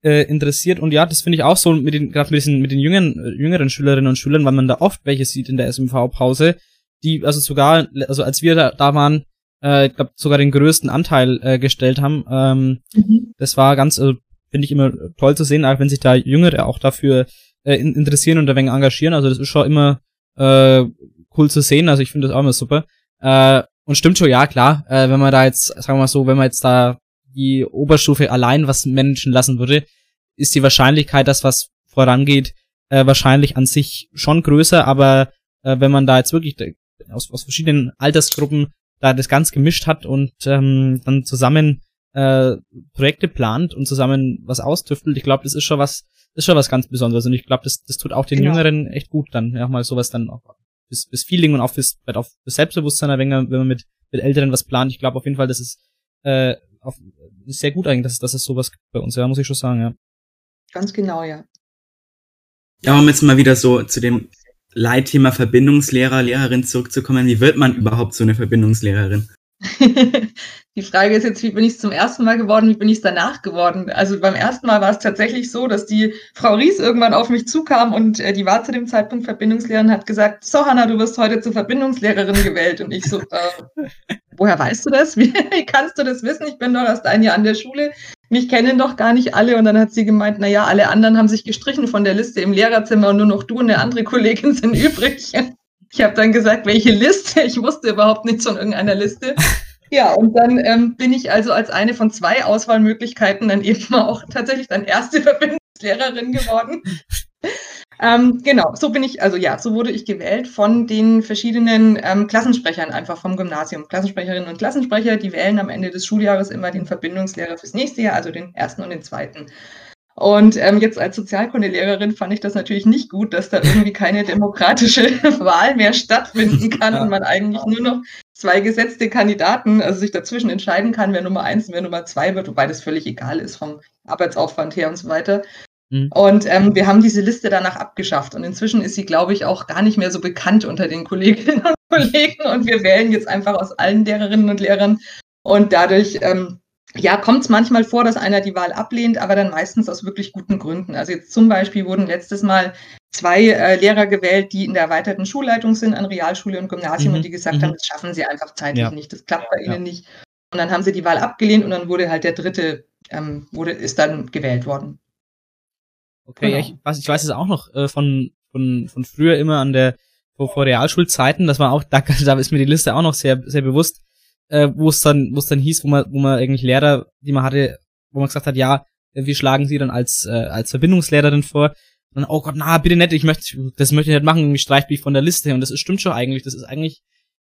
äh, interessiert. Und ja, das finde ich auch so mit den, gerade mit diesen, mit den jüngeren, jüngeren Schülerinnen und Schülern, weil man da oft welche sieht in der SMV-Pause, die also sogar, also als wir da, da waren, äh, ich glaube sogar den größten Anteil äh, gestellt haben. Ähm, mhm. Das war ganz, also finde ich immer toll zu sehen, auch wenn sich da Jüngere auch dafür äh, interessieren und ein wenig engagieren. Also das ist schon immer äh, cool zu sehen. Also ich finde das auch immer super. Äh, und stimmt schon, ja, klar, äh, wenn man da jetzt, sagen wir mal so, wenn man jetzt da die Oberstufe allein was managen lassen würde, ist die Wahrscheinlichkeit, dass was vorangeht, äh, wahrscheinlich an sich schon größer, aber äh, wenn man da jetzt wirklich aus, aus verschiedenen Altersgruppen da das ganz gemischt hat und ähm, dann zusammen äh, Projekte plant und zusammen was austüftelt, ich glaube, das ist schon was, ist schon was ganz Besonderes. Und ich glaube, das, das tut auch den genau. Jüngeren echt gut, dann ja mal sowas dann auch fürs, fürs Feeling und auch fürs, auch fürs Selbstbewusstsein, wenn man, wenn man mit, mit Älteren was plant. Ich glaube auf jeden Fall, das ist, äh, auf, sehr gut eigentlich, dass, dass es sowas gibt bei uns, ja, muss ich schon sagen, ja. Ganz genau, ja. Ja, um jetzt mal wieder so zu dem Leitthema Verbindungslehrer, Lehrerin zurückzukommen. Wie wird man überhaupt so eine Verbindungslehrerin? [laughs] Die Frage ist jetzt, wie bin ich es zum ersten Mal geworden, wie bin ich es danach geworden? Also beim ersten Mal war es tatsächlich so, dass die Frau Ries irgendwann auf mich zukam und äh, die war zu dem Zeitpunkt Verbindungslehrerin, hat gesagt, so Hanna, du wirst heute zur Verbindungslehrerin gewählt. Und ich so, äh, woher weißt du das? Wie, [laughs] wie kannst du das wissen? Ich bin doch erst ein Jahr an der Schule. Mich kennen doch gar nicht alle. Und dann hat sie gemeint, na ja, alle anderen haben sich gestrichen von der Liste im Lehrerzimmer und nur noch du und eine andere Kollegin sind übrig. [laughs] Ich habe dann gesagt, welche Liste? Ich wusste überhaupt nichts von irgendeiner Liste. [laughs] Ja, und dann ähm, bin ich also als eine von zwei Auswahlmöglichkeiten dann eben [laughs] auch tatsächlich dann erste Verbindungslehrerin geworden. [laughs] ähm, genau, so bin ich, also ja, so wurde ich gewählt von den verschiedenen ähm, Klassensprechern einfach vom Gymnasium. Klassensprecherinnen und Klassensprecher, die wählen am Ende des Schuljahres immer den Verbindungslehrer fürs nächste Jahr, also den ersten und den zweiten. Und ähm, jetzt als Sozialkundelehrerin fand ich das natürlich nicht gut, dass da irgendwie keine demokratische [laughs] Wahl mehr stattfinden kann und man eigentlich nur noch zwei gesetzte Kandidaten, also sich dazwischen entscheiden kann, wer Nummer eins und wer Nummer zwei wird, wobei das völlig egal ist vom Arbeitsaufwand her und so weiter. Mhm. Und ähm, wir haben diese Liste danach abgeschafft und inzwischen ist sie, glaube ich, auch gar nicht mehr so bekannt unter den Kolleginnen und Kollegen und wir wählen jetzt einfach aus allen Lehrerinnen und Lehrern. Und dadurch, ähm, ja, kommt es manchmal vor, dass einer die Wahl ablehnt, aber dann meistens aus wirklich guten Gründen. Also jetzt zum Beispiel wurden letztes Mal zwei äh, Lehrer gewählt, die in der erweiterten Schulleitung sind an Realschule und Gymnasium Mhm, und die gesagt mhm. haben, das schaffen sie einfach zeitlich Ja. nicht, das klappt bei Ja. ihnen nicht. Und dann haben sie die Wahl abgelehnt und dann wurde halt der dritte, ähm, wurde, ist dann gewählt worden. Okay, Genau. ja, ich, weiß, ich weiß es auch noch äh, von, von, von früher immer an der, vor, vor Realschulzeiten, das war auch, [laughs] da, da ist mir die Liste auch noch sehr, sehr bewusst, äh, wo es dann, wo es dann hieß, wo man, wo man eigentlich Lehrer, die man hatte, wo man gesagt hat, ja, wir schlagen sie dann als, äh, als Verbindungslehrerin vor. Und dann, oh Gott, na, bitte nicht, ich möchte, das möchte ich nicht machen, irgendwie streicht mich von der Liste. Und das ist, stimmt schon eigentlich. Das ist eigentlich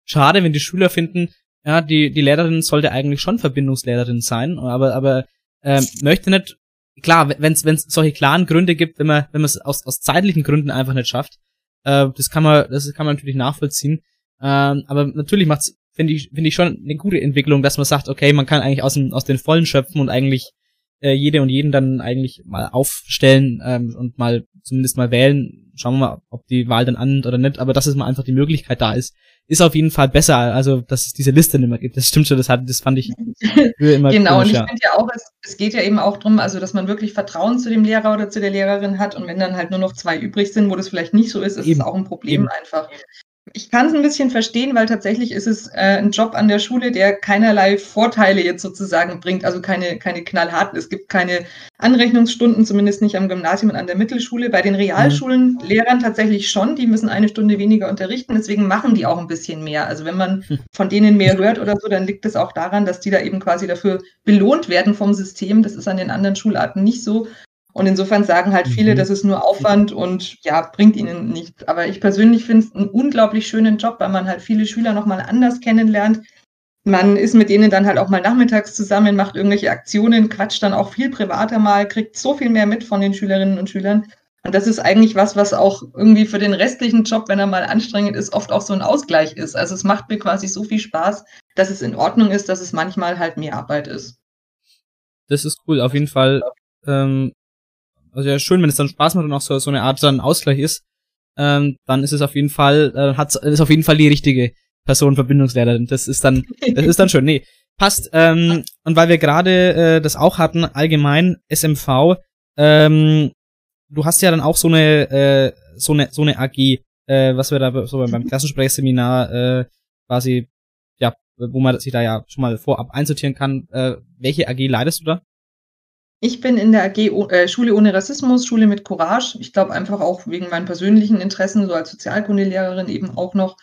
schade, wenn die Schüler finden, ja, die, die Lehrerin sollte eigentlich schon Verbindungslehrerin sein, aber, aber ähm, möchte nicht, klar, wenn es solche klaren Gründe gibt, wenn man, wenn man es aus, aus zeitlichen Gründen einfach nicht schafft, äh, das kann man, das kann man natürlich nachvollziehen. Ähm, aber natürlich macht's, finde ich, finde ich schon eine gute Entwicklung, dass man sagt, okay, man kann eigentlich aus, dem, aus den Vollen schöpfen und eigentlich äh, jede und jeden dann eigentlich mal aufstellen ähm, und mal zumindest mal wählen. Schauen wir mal, ob die Wahl dann annimmt oder nicht, aber dass es mal einfach die Möglichkeit da ist, ist auf jeden Fall besser, also dass es diese Liste nicht mehr gibt. Das stimmt schon, das hat, das fand ich früher immer Genau, und komisch, ich ja. finde ja auch, es, es geht ja eben auch drum, also dass man wirklich Vertrauen zu dem Lehrer oder zu der Lehrerin hat und wenn dann halt nur noch zwei übrig sind, wo das vielleicht nicht so ist, ist Eben, es auch ein Problem eben. einfach. Ich kann es ein bisschen verstehen, weil tatsächlich ist es äh, ein Job an der Schule, der keinerlei Vorteile jetzt sozusagen bringt, also keine, keine knallharten. Es gibt keine Anrechnungsstunden, zumindest nicht am Gymnasium und an der Mittelschule. Bei den Realschulen Lehrern tatsächlich schon, die müssen eine Stunde weniger unterrichten, deswegen machen die auch ein bisschen mehr. Also wenn man von denen mehr hört oder so, dann liegt es auch daran, dass die da eben quasi dafür belohnt werden vom System. Das ist an den anderen Schularten nicht so. Und insofern sagen halt viele, Mhm. das ist nur Aufwand und ja, bringt ihnen nichts. Aber ich persönlich finde es einen unglaublich schönen Job, weil man halt viele Schüler nochmal anders kennenlernt. Man ist mit denen dann halt auch mal nachmittags zusammen, macht irgendwelche Aktionen, quatscht dann auch viel privater mal, kriegt so viel mehr mit von den Schülerinnen und Schülern. Und das ist eigentlich was, was auch irgendwie für den restlichen Job, wenn er mal anstrengend ist, oft auch so ein Ausgleich ist. Also es macht mir quasi so viel Spaß, dass es in Ordnung ist, dass es manchmal halt mehr Arbeit ist. Das ist cool, auf jeden Fall. Ähm, also ja, schön, wenn es dann Spaß macht und auch so, so eine Art dann Ausgleich ist. Ähm, dann ist es auf jeden Fall, äh, hat's, ist auf jeden Fall die richtige Person, Verbindungslehrerin. Das ist dann, das ist dann schön. Nee, passt. Ähm, und weil wir gerade äh, das auch hatten, allgemein SMV, ähm, du hast ja dann auch so eine, äh, so eine, so eine AG, äh, was wir da so beim Klassensprecherseminar äh, quasi, ja, wo man sich da ja schon mal vorab einsortieren kann. Äh, welche AG leitest du da? Ich bin in der AG äh, Schule ohne Rassismus, Schule mit Courage. Ich glaube einfach auch wegen meinen persönlichen Interessen, so als Sozialkundelehrerin eben auch noch.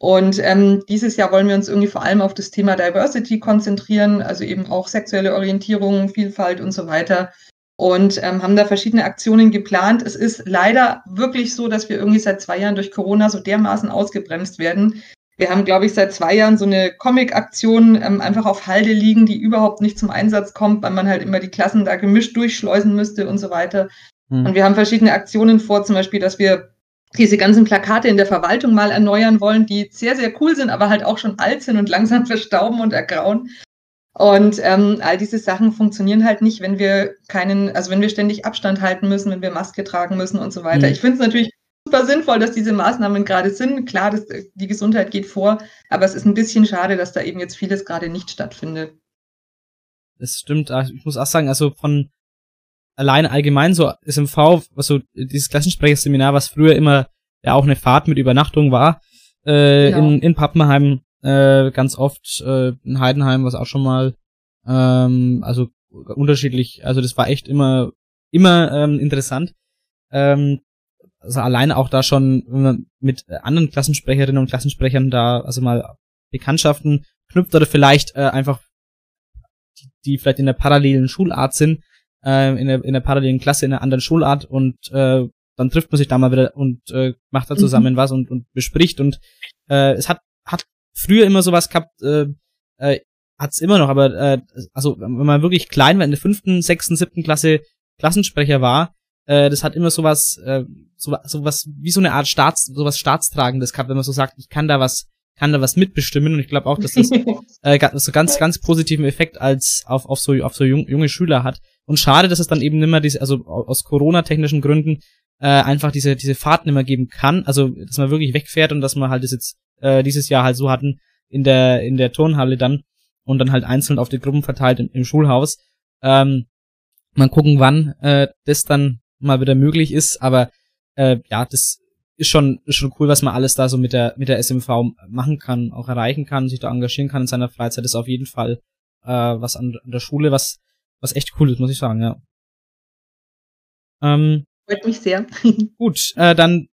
Und ähm, dieses Jahr wollen wir uns irgendwie vor allem auf das Thema Diversity konzentrieren, also eben auch sexuelle Orientierung, Vielfalt und so weiter. Und ähm, haben da verschiedene Aktionen geplant. Es ist leider wirklich so, dass wir irgendwie seit zwei Jahren durch Corona so dermaßen ausgebremst werden. Wir haben, glaube ich, seit zwei Jahren so eine Comic-Aktion ähm, einfach auf Halde liegen, die überhaupt nicht zum Einsatz kommt, weil man halt immer die Klassen da gemischt durchschleusen müsste und so weiter. Hm. Und wir haben verschiedene Aktionen vor, zum Beispiel, dass wir diese ganzen Plakate in der Verwaltung mal erneuern wollen, die sehr, sehr cool sind, aber halt auch schon alt sind und langsam [laughs] verstauben und ergrauen. Und ähm, all diese Sachen funktionieren halt nicht, wenn wir keinen, also wenn wir ständig Abstand halten müssen, wenn wir Maske tragen müssen und so weiter. Mhm. Ich finde es natürlich super sinnvoll, dass diese Maßnahmen gerade sind. Klar, das, die Gesundheit geht vor, aber es ist ein bisschen schade, dass da eben jetzt vieles gerade nicht stattfindet. Das stimmt. Also Ich muss auch sagen, also von allein allgemein so SMV, also dieses Klassensprecherseminar, was früher immer ja auch eine Fahrt mit Übernachtung war, äh, Genau. in, in Pappenheim, äh, ganz oft, äh, in Heidenheim, was auch schon mal, ähm, also unterschiedlich, also das war echt immer, immer ähm, interessant. Ähm, also alleine auch da schon, wenn man mit äh, anderen Klassensprecherinnen und Klassensprechern da, also mal Bekanntschaften knüpft oder vielleicht äh, einfach die, die vielleicht in der parallelen Schulart sind, äh, in, der, in der parallelen Klasse in einer anderen Schulart und äh, dann trifft man sich da mal wieder und äh, macht da zusammen was und, und bespricht und äh, es hat hat früher immer sowas gehabt, äh, äh, hat's immer noch, aber äh, also wenn man wirklich klein war in der fünften, sechsten, siebten Klasse Klassensprecher war, äh, das hat immer sowas, äh, so, sowas wie so eine Art Staats, sowas Staatstragendes gehabt, wenn man so sagt, ich kann da was, kann da was mitbestimmen und ich glaube auch, dass das [laughs] äh, so ganz, ganz positiven Effekt als auf, auf so auf so jung, junge Schüler hat. Und schade, dass es dann eben nimmer diese, also au- aus Corona-technischen Gründen äh, einfach diese, diese Fahrten immer geben kann. Also, dass man wirklich wegfährt und dass man halt das jetzt äh, dieses Jahr halt so hatten in der, in der Turnhalle dann und dann halt einzeln auf die Gruppen verteilt im, im Schulhaus. Ähm, mal gucken, wann äh, das dann mal wieder möglich ist, aber äh, ja, das ist schon, ist schon cool, was man alles da so mit der, mit der SMV machen kann, auch erreichen kann, sich da engagieren kann in seiner Freizeit, ist auf jeden Fall äh, was an, an der Schule, was, was echt cool ist, muss ich sagen, ja. Ähm, Freut mich sehr. [laughs] gut, äh, dann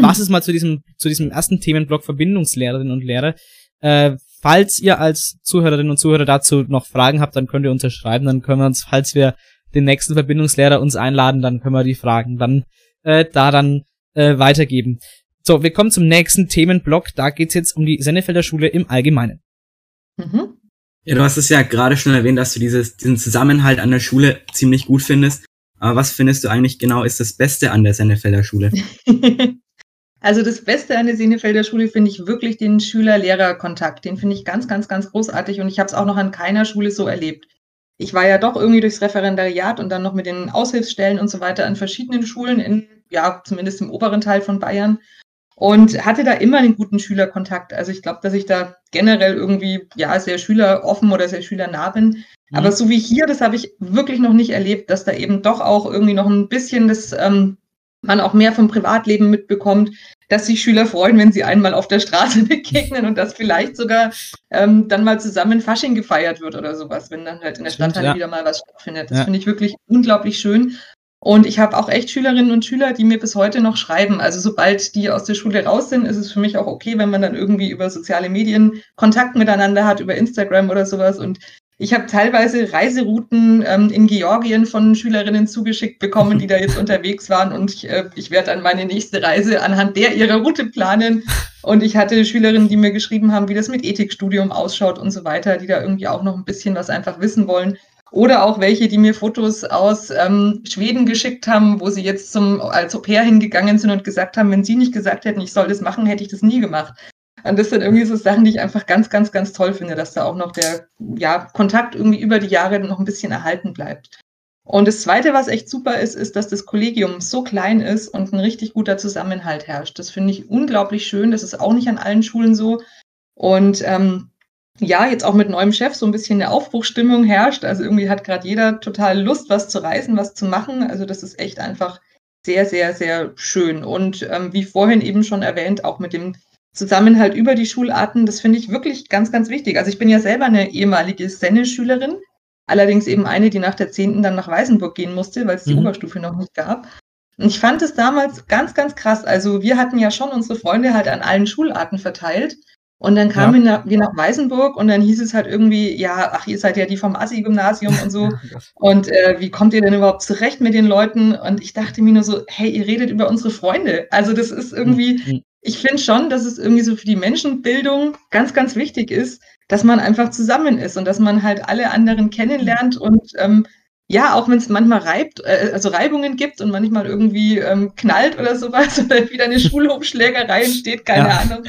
was es mal zu diesem, zu diesem ersten Themenblock Verbindungslehrerinnen und Lehrer. Äh, falls ihr als Zuhörerinnen und Zuhörer dazu noch Fragen habt, dann könnt ihr uns schreiben, dann können wir uns, falls wir den nächsten Verbindungslehrer uns einladen, dann können wir die Fragen dann äh, da dann äh, weitergeben. So, wir kommen zum nächsten Themenblock. Da geht's jetzt um die Sennefelder Schule im Allgemeinen. Mhm. Ja, du hast es ja gerade schon erwähnt, dass du dieses, diesen Zusammenhalt an der Schule ziemlich gut findest. Aber was findest du eigentlich genau ist das Beste an der Sennefelder Schule? [laughs] also das Beste an der Sennefelder Schule finde ich wirklich den Schüler-Lehrer-Kontakt. Den finde ich ganz, ganz, ganz großartig und ich habe es auch noch an keiner Schule so erlebt. Ich war ja doch irgendwie durchs Referendariat und dann noch mit den Aushilfsstellen und so weiter an verschiedenen Schulen in, ja, zumindest im oberen Teil von Bayern und hatte da immer einen guten Schülerkontakt. Also ich glaube, dass ich da generell irgendwie ja sehr schüleroffen oder sehr schülernah bin. Mhm. Aber so wie hier, das habe ich wirklich noch nicht erlebt, dass da eben doch auch irgendwie noch ein bisschen das ähm, man auch mehr vom Privatleben mitbekommt, dass sich Schüler freuen, wenn sie einmal auf der Straße [laughs] begegnen und dass vielleicht sogar ähm, dann mal zusammen Fasching gefeiert wird oder sowas, wenn dann halt in der Stadt halt ja. wieder mal was stattfindet. Das ja. finde ich wirklich unglaublich schön. Und ich habe auch echt Schülerinnen und Schüler, die mir bis heute noch schreiben. Also sobald die aus der Schule raus sind, ist es für mich auch okay, wenn man dann irgendwie über soziale Medien Kontakt miteinander hat, über Instagram oder sowas. Und ich habe teilweise Reiserouten ähm, in Georgien von Schülerinnen zugeschickt bekommen, die da jetzt [laughs] unterwegs waren. Und ich, äh, ich werde dann meine nächste Reise anhand der ihrer Route planen. Und ich hatte Schülerinnen, die mir geschrieben haben, wie das mit Ethikstudium ausschaut und so weiter, die da irgendwie auch noch ein bisschen was einfach wissen wollen. Oder auch welche, die mir Fotos aus ähm, Schweden geschickt haben, wo sie jetzt zum als Au pair hingegangen sind und gesagt haben, wenn sie nicht gesagt hätten, ich soll das machen, hätte ich das nie gemacht. Und das sind irgendwie so Sachen, die ich einfach ganz, ganz, ganz toll finde, dass da auch noch der ja, Kontakt irgendwie über die Jahre noch ein bisschen erhalten bleibt. Und das Zweite, was echt super ist, ist, dass das Kollegium so klein ist und ein richtig guter Zusammenhalt herrscht. Das finde ich unglaublich schön. Das ist auch nicht an allen Schulen so. Und ähm, ja, jetzt auch mit neuem Chef so ein bisschen eine Aufbruchstimmung herrscht. Also irgendwie hat gerade jeder total Lust, was zu reisen, was zu machen. Also das ist echt einfach sehr, sehr, sehr schön. Und ähm, wie vorhin eben schon erwähnt, auch mit dem Zusammenhalt über die Schularten, das finde ich wirklich ganz, ganz wichtig. Also ich bin ja selber eine ehemalige Senne-Schülerin, allerdings eben eine, die nach der zehnten dann nach Weißenburg gehen musste, weil es die mhm. Oberstufe noch nicht gab. Und ich fand es damals ganz, ganz krass. Also wir hatten ja schon unsere Freunde halt an allen Schularten verteilt. Und dann kamen ja. wir, nach, Weißenburg und dann hieß es halt irgendwie, ja, ach, ihr seid ja die vom Assi-Gymnasium und so. [laughs] [laughs] und äh, wie kommt ihr denn überhaupt zurecht mit den Leuten? Und ich dachte mir nur so, hey, ihr redet über unsere Freunde. Also das ist irgendwie, mhm ich finde schon, dass es irgendwie so für die Menschenbildung ganz, ganz wichtig ist, dass man einfach zusammen ist und dass man halt alle anderen kennenlernt und ähm, ja, auch wenn es manchmal reibt, äh, also Reibungen gibt und manchmal irgendwie ähm, knallt oder sowas [laughs] oder wieder eine Schulhofschlägerei entsteht, keine ja. Ahnung.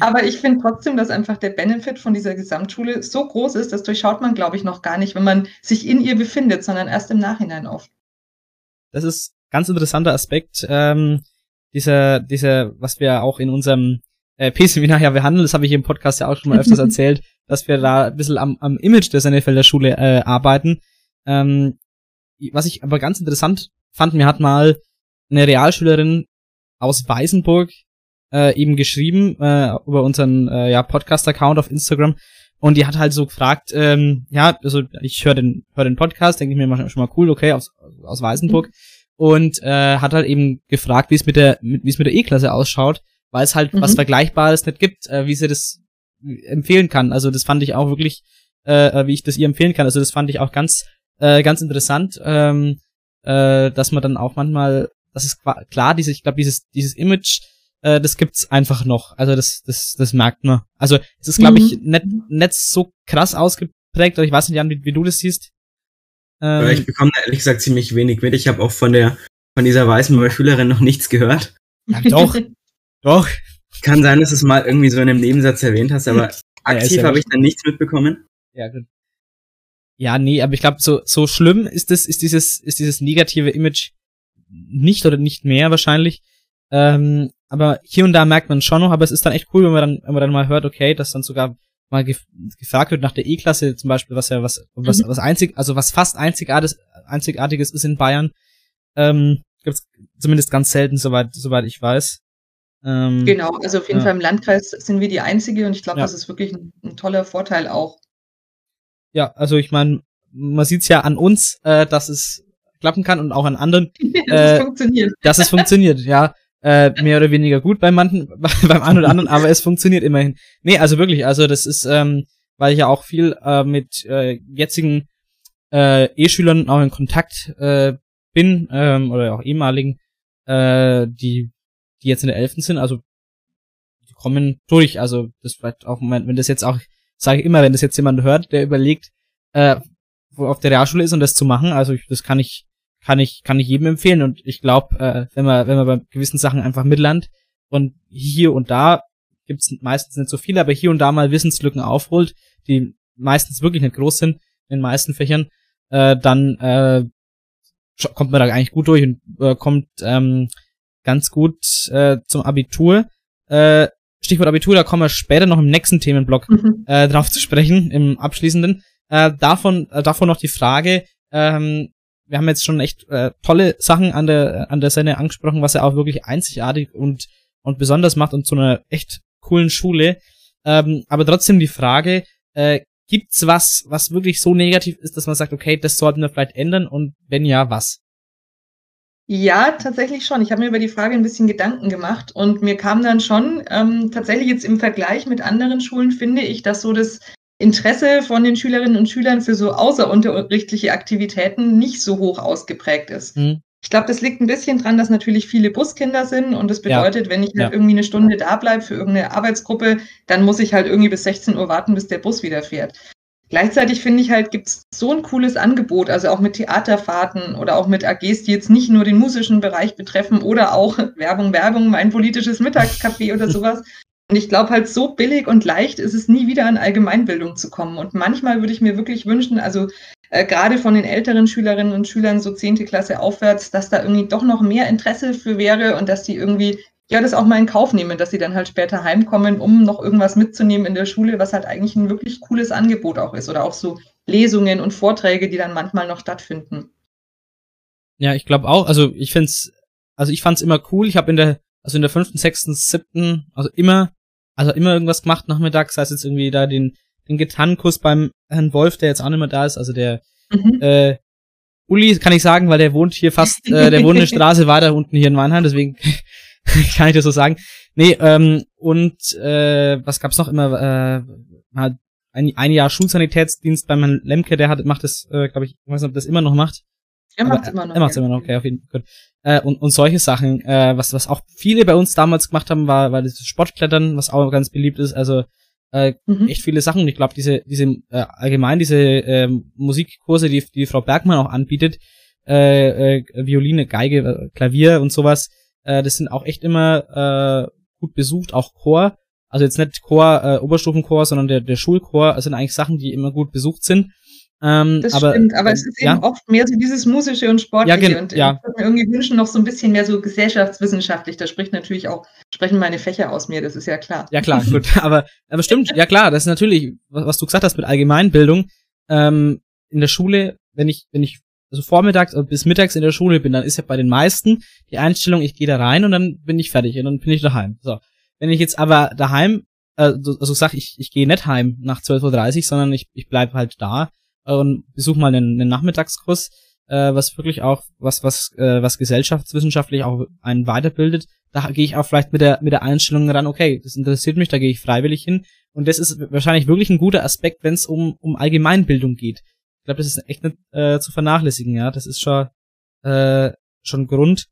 Aber ich finde trotzdem, dass einfach der Benefit von dieser Gesamtschule so groß ist, das durchschaut man, glaube ich, noch gar nicht, wenn man sich in ihr befindet, sondern erst im Nachhinein oft. Das ist ganz interessanter Aspekt. Ähm, dieser, dieser, was wir auch in unserem äh, P-Seminar ja behandeln, das habe ich im Podcast ja auch schon mal öfters [laughs] erzählt, dass wir da ein bisschen am, am Image der Sennefelder Schule äh, arbeiten. Ähm, was ich aber ganz interessant fand, mir hat mal eine Realschülerin aus Weißenburg äh, eben geschrieben äh, über unseren äh, ja, Podcast-Account auf Instagram und die hat halt so gefragt, ähm, ja, also ich höre den, hör den Podcast, denke ich mir schon mal cool, okay, aus, aus Weißenburg. Mhm und äh, hat halt eben gefragt, wie es mit der wie es mit der E-Klasse ausschaut, weil es halt mhm. was Vergleichbares nicht gibt, äh, wie sie das empfehlen kann. Also das fand ich auch wirklich, äh, äh, wie ich das ihr empfehlen kann. Also das fand ich auch ganz äh, ganz interessant, ähm, äh, dass man dann auch manchmal, das ist klar, diese, ich glaube dieses dieses Image, äh, das gibt's einfach noch. Also das das das merkt man. Also es ist glaube ich mhm. nicht nicht so krass ausgeprägt. Oder ich weiß nicht, Jan, wie, wie du das siehst. Ähm, ich bekomme da ehrlich gesagt ziemlich wenig mit. Ich habe auch von der von dieser weißen Schülerin noch nichts gehört. Ja, doch. [laughs] doch. Kann sein, dass du es mal irgendwie so in einem Nebensatz erwähnt hast, aber [laughs] aktiv ja habe ich dann nichts mitbekommen. Ja, gut. Ja, nee, aber ich glaube, so, so schlimm ist das, ist dieses, ist dieses negative Image nicht oder nicht mehr wahrscheinlich. Ähm, aber hier und da merkt man schon noch, aber es ist dann echt cool, wenn man dann, wenn man dann mal hört, okay, dass dann sogar mal gef gefragt wird nach der E-Klasse zum Beispiel, was ja was, was, Mhm. was einzig, also was fast einzigartiges, einzigartiges ist in Bayern. Ähm, gibt's zumindest ganz selten, soweit, soweit ich weiß. Ähm, Genau, also auf jeden ja. Fall im Landkreis sind wir die Einzige und ich glaube, Ja. das ist wirklich ein, ein toller Vorteil auch. Ja, also ich meine, man sieht's ja an uns, äh, dass es klappen kann und auch an anderen, [laughs] dass es äh, funktioniert. dass es funktioniert, ja. Äh, mehr oder weniger gut bei manchen, [laughs] beim einen oder anderen, aber es funktioniert immerhin. Nee, also wirklich, also das ist, ähm, weil ich ja auch viel äh, mit äh, jetzigen äh, E-Schülern auch in Kontakt äh, bin, ähm, oder auch ehemaligen, äh, die, die jetzt in der Elften sind, also die kommen durch, also das vielleicht auch, wenn wenn das jetzt auch, sage ich immer, wenn das jetzt jemand hört, der überlegt, äh, wo auf der Realschule ist und das zu machen, also ich, das kann ich, kann ich, kann ich jedem empfehlen und ich glaube, äh, wenn man, wenn man bei gewissen Sachen einfach mitlernt und hier und da gibt's meistens nicht so viele, aber hier und da mal Wissenslücken aufholt, die meistens wirklich nicht groß sind, in den meisten Fächern, äh, dann äh, kommt man da eigentlich gut durch und äh, kommt ähm, ganz gut äh, zum Abitur. Äh, Stichwort Abitur, da kommen wir später noch im nächsten Themenblock Mhm. äh, drauf zu sprechen, im abschließenden. Äh, davon, äh, davon noch die Frage, ähm, wir haben jetzt schon echt äh, tolle Sachen an der an der Sende angesprochen, was er auch wirklich einzigartig und und besonders macht und zu einer echt coolen Schule. Ähm, aber trotzdem die Frage, äh, gibt's was, was wirklich so negativ ist, dass man sagt, okay, das sollten wir vielleicht ändern und wenn ja, was? Ja, tatsächlich schon. Ich habe mir über die Frage ein bisschen Gedanken gemacht und mir kam dann schon, ähm, tatsächlich jetzt im Vergleich mit anderen Schulen finde ich, dass so das Interesse von den Schülerinnen und Schülern für so außerunterrichtliche Aktivitäten nicht so hoch ausgeprägt ist. Hm? Ich glaube, das liegt ein bisschen dran, dass natürlich viele Buskinder sind und das Ja. bedeutet, wenn ich halt Ja. irgendwie eine Stunde da bleibe für irgendeine Arbeitsgruppe, dann muss ich halt irgendwie bis 16 Uhr warten, bis der Bus wieder fährt. Gleichzeitig finde ich halt, gibt es so ein cooles Angebot, also auch mit Theaterfahrten oder auch mit AGs, die jetzt nicht nur den musischen Bereich betreffen oder auch [laughs] Werbung, Werbung, mein politisches Mittagscafé oder [laughs] sowas. Und ich glaube halt, so billig und leicht ist es nie wieder an Allgemeinbildung zu kommen. Und manchmal würde ich mir wirklich wünschen, also äh, gerade von den älteren Schülerinnen und Schülern, so zehnte Klasse aufwärts, dass da irgendwie doch noch mehr Interesse für wäre und dass die irgendwie ja das auch mal in Kauf nehmen, dass sie dann halt später heimkommen, um noch irgendwas mitzunehmen in der Schule, was halt eigentlich ein wirklich cooles Angebot auch ist. Oder auch so Lesungen und Vorträge, die dann manchmal noch stattfinden. Ja, ich glaube auch. Also ich find's, also ich fand's immer cool. Ich habe in der, also in der fünften, sechsten, siebten, also immer, also immer irgendwas gemacht nachmittags, sei es jetzt irgendwie da den, den Gitarrenkurs beim Herrn Wolf, der jetzt auch nicht mehr da ist, also der Mhm. äh, Uli kann ich sagen, weil der wohnt hier fast, äh, der wohnt eine [laughs] Straße weiter unten hier in Weinheim, deswegen [laughs] kann ich das so sagen. Nee, ähm, und äh, was gab's noch immer, äh, halt ein, ein Jahr Schulsanitätsdienst beim Herrn Lemke, der hat, macht das, äh, glaube ich, ich weiß nicht, ob das immer noch macht. Er macht's immer noch. Er macht's ja. immer noch, okay, auf jeden Fall. Äh, und, und solche Sachen, äh, was, was auch viele bei uns damals gemacht haben, war, war das Sportklettern, was auch ganz beliebt ist. Also äh, Mhm. echt viele Sachen. Und ich glaube, diese, diese äh, allgemein diese ähm, Musikkurse, die die Frau Bergmann auch anbietet, äh, äh, Violine, Geige, äh, Klavier und sowas, äh, das sind auch echt immer äh, gut besucht, auch Chor. Also jetzt nicht Chor, äh, Oberstufenchor, sondern der, der Schulchor, das sind eigentlich Sachen, die immer gut besucht sind. Ähm, Das aber, stimmt, aber es ist ja. eben oft mehr so dieses musische und sportliche. Ja, gen- und ja. ich würde mir irgendwie wünschen, noch so ein bisschen mehr so gesellschaftswissenschaftlich. Da spricht natürlich auch, sprechen meine Fächer aus mir, das ist ja klar. Ja klar, gut, [laughs] aber aber stimmt, ja klar, das ist natürlich, was, du gesagt hast mit Allgemeinbildung. Ähm, in der Schule, wenn ich wenn ich also vormittags bis mittags in der Schule bin, dann ist ja bei den meisten die Einstellung, ich gehe da rein und dann bin ich fertig und dann bin ich daheim. So, wenn ich jetzt aber daheim, äh, so- also sag ich, ich gehe nicht heim nach 12:30 Uhr, sondern ich ich bleib halt da und besuche mal einen, einen Nachmittagskurs, äh, was wirklich auch was was äh, was gesellschaftswissenschaftlich auch einen weiterbildet da gehe ich auch vielleicht mit der mit der Einstellung ran, okay, das interessiert mich, da gehe ich freiwillig hin. Und das ist wahrscheinlich wirklich ein guter Aspekt, wenn es um um Allgemeinbildung geht. Ich glaube, das ist echt nicht äh, zu vernachlässigen, ja. Das ist schon äh, schon Grund,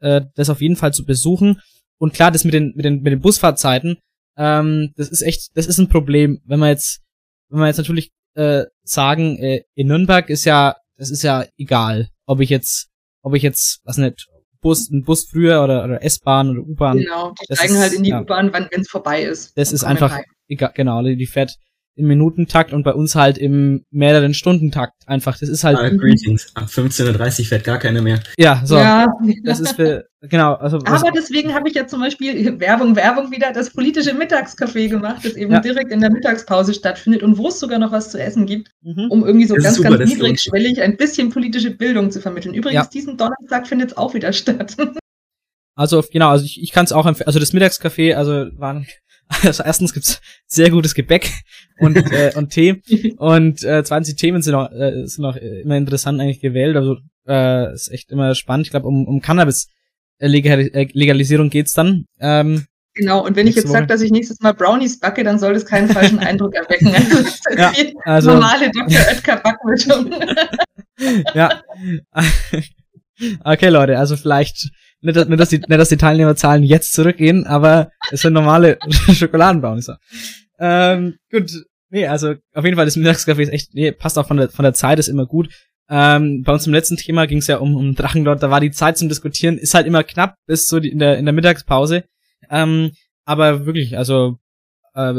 äh, das auf jeden Fall zu besuchen. Und klar, das mit den mit den mit den Busfahrtzeiten, ähm, das ist echt, das ist ein Problem, wenn man jetzt wenn wir jetzt natürlich äh, sagen, äh, in Nürnberg ist ja, das ist ja egal, ob ich jetzt, ob ich jetzt, was nicht, Bus, ein Bus früher oder, oder S-Bahn oder U-Bahn. Genau, die Das steigen ist- halt in die ja. U-Bahn, wenn es vorbei ist. Das ist einfach, egal, genau, die die fährt, im Minutentakt und bei uns halt im mehreren Stundentakt einfach. Das ist halt. Ah, greetings. Ab 15.30 Uhr fährt gar keine mehr. Ja, so. Ja. Das ist für, genau, also. was- [laughs] Aber deswegen habe ich ja zum Beispiel Werbung, Werbung wieder das politische Mittagscafé gemacht, das eben Ja. direkt in der Mittagspause stattfindet und wo es sogar noch was zu essen gibt, Mhm. um irgendwie so Das ganz, super, ganz niedrigschwellig ein bisschen politische Bildung zu vermitteln. Übrigens, Ja. diesen Donnerstag findet es auch wieder statt. [laughs] Also genau, also ich, ich kann es auch empfehlen. Also das Mittagscafé, also waren also erstens gibt's sehr gutes Gebäck und äh, und Tee [laughs] und äh, 20 Themen sind auch äh, sind auch immer interessant eigentlich gewählt. Also äh, ist echt immer spannend. Ich glaube um um Cannabis äh, äh, geht's dann. Ähm, Genau, und wenn ich jetzt sage, dass ich nächstes Mal Brownies backe, dann soll das keinen falschen Eindruck erwecken. [laughs] Also, das ist Ja, die also- normale Dr. Oetker Backmischung. [laughs] ja. okay, Leute, also vielleicht nicht, dass- nicht, dass die, nicht, dass die Teilnehmerzahlen jetzt zurückgehen, aber es sind normale [laughs] Schokoladenbrownies. Ähm, gut. Nee, also auf jeden Fall das Mittagscafé ist echt, nee, passt auch von der von der Zeit, ist immer gut. Ähm, bei uns im letzten Thema ging es ja um, um Drachenlord, da war die Zeit zum Diskutieren, ist halt immer knapp bis so die, in der in der Mittagspause. Ähm, aber wirklich, also äh,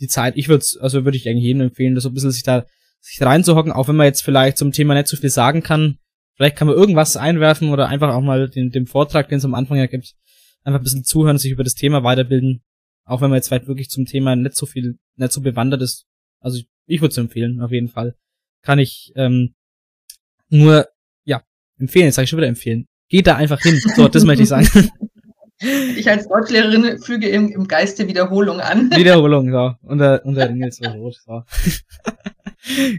die Zeit, ich würde also würde ich eigentlich jedem empfehlen, das so ein bisschen sich da sich reinzuhocken, auch wenn man jetzt vielleicht zum Thema nicht so viel sagen kann. Vielleicht kann man irgendwas einwerfen oder einfach auch mal den, dem Vortrag, den es am Anfang ja gibt, einfach ein bisschen zuhören, sich über das Thema weiterbilden. Auch wenn man jetzt vielleicht wirklich zum Thema nicht so viel, nicht so bewandert ist. Also ich, ich würde es empfehlen, auf jeden Fall. Kann ich ähm, nur, ja, empfehlen, jetzt sage ich schon wieder empfehlen. Geht da einfach hin. So, das möchte ich sagen. [laughs] Ich als Deutschlehrerin füge im, im Geiste Wiederholung an. Wiederholung, so. Unter, unter Ringels so rot, [laughs] so.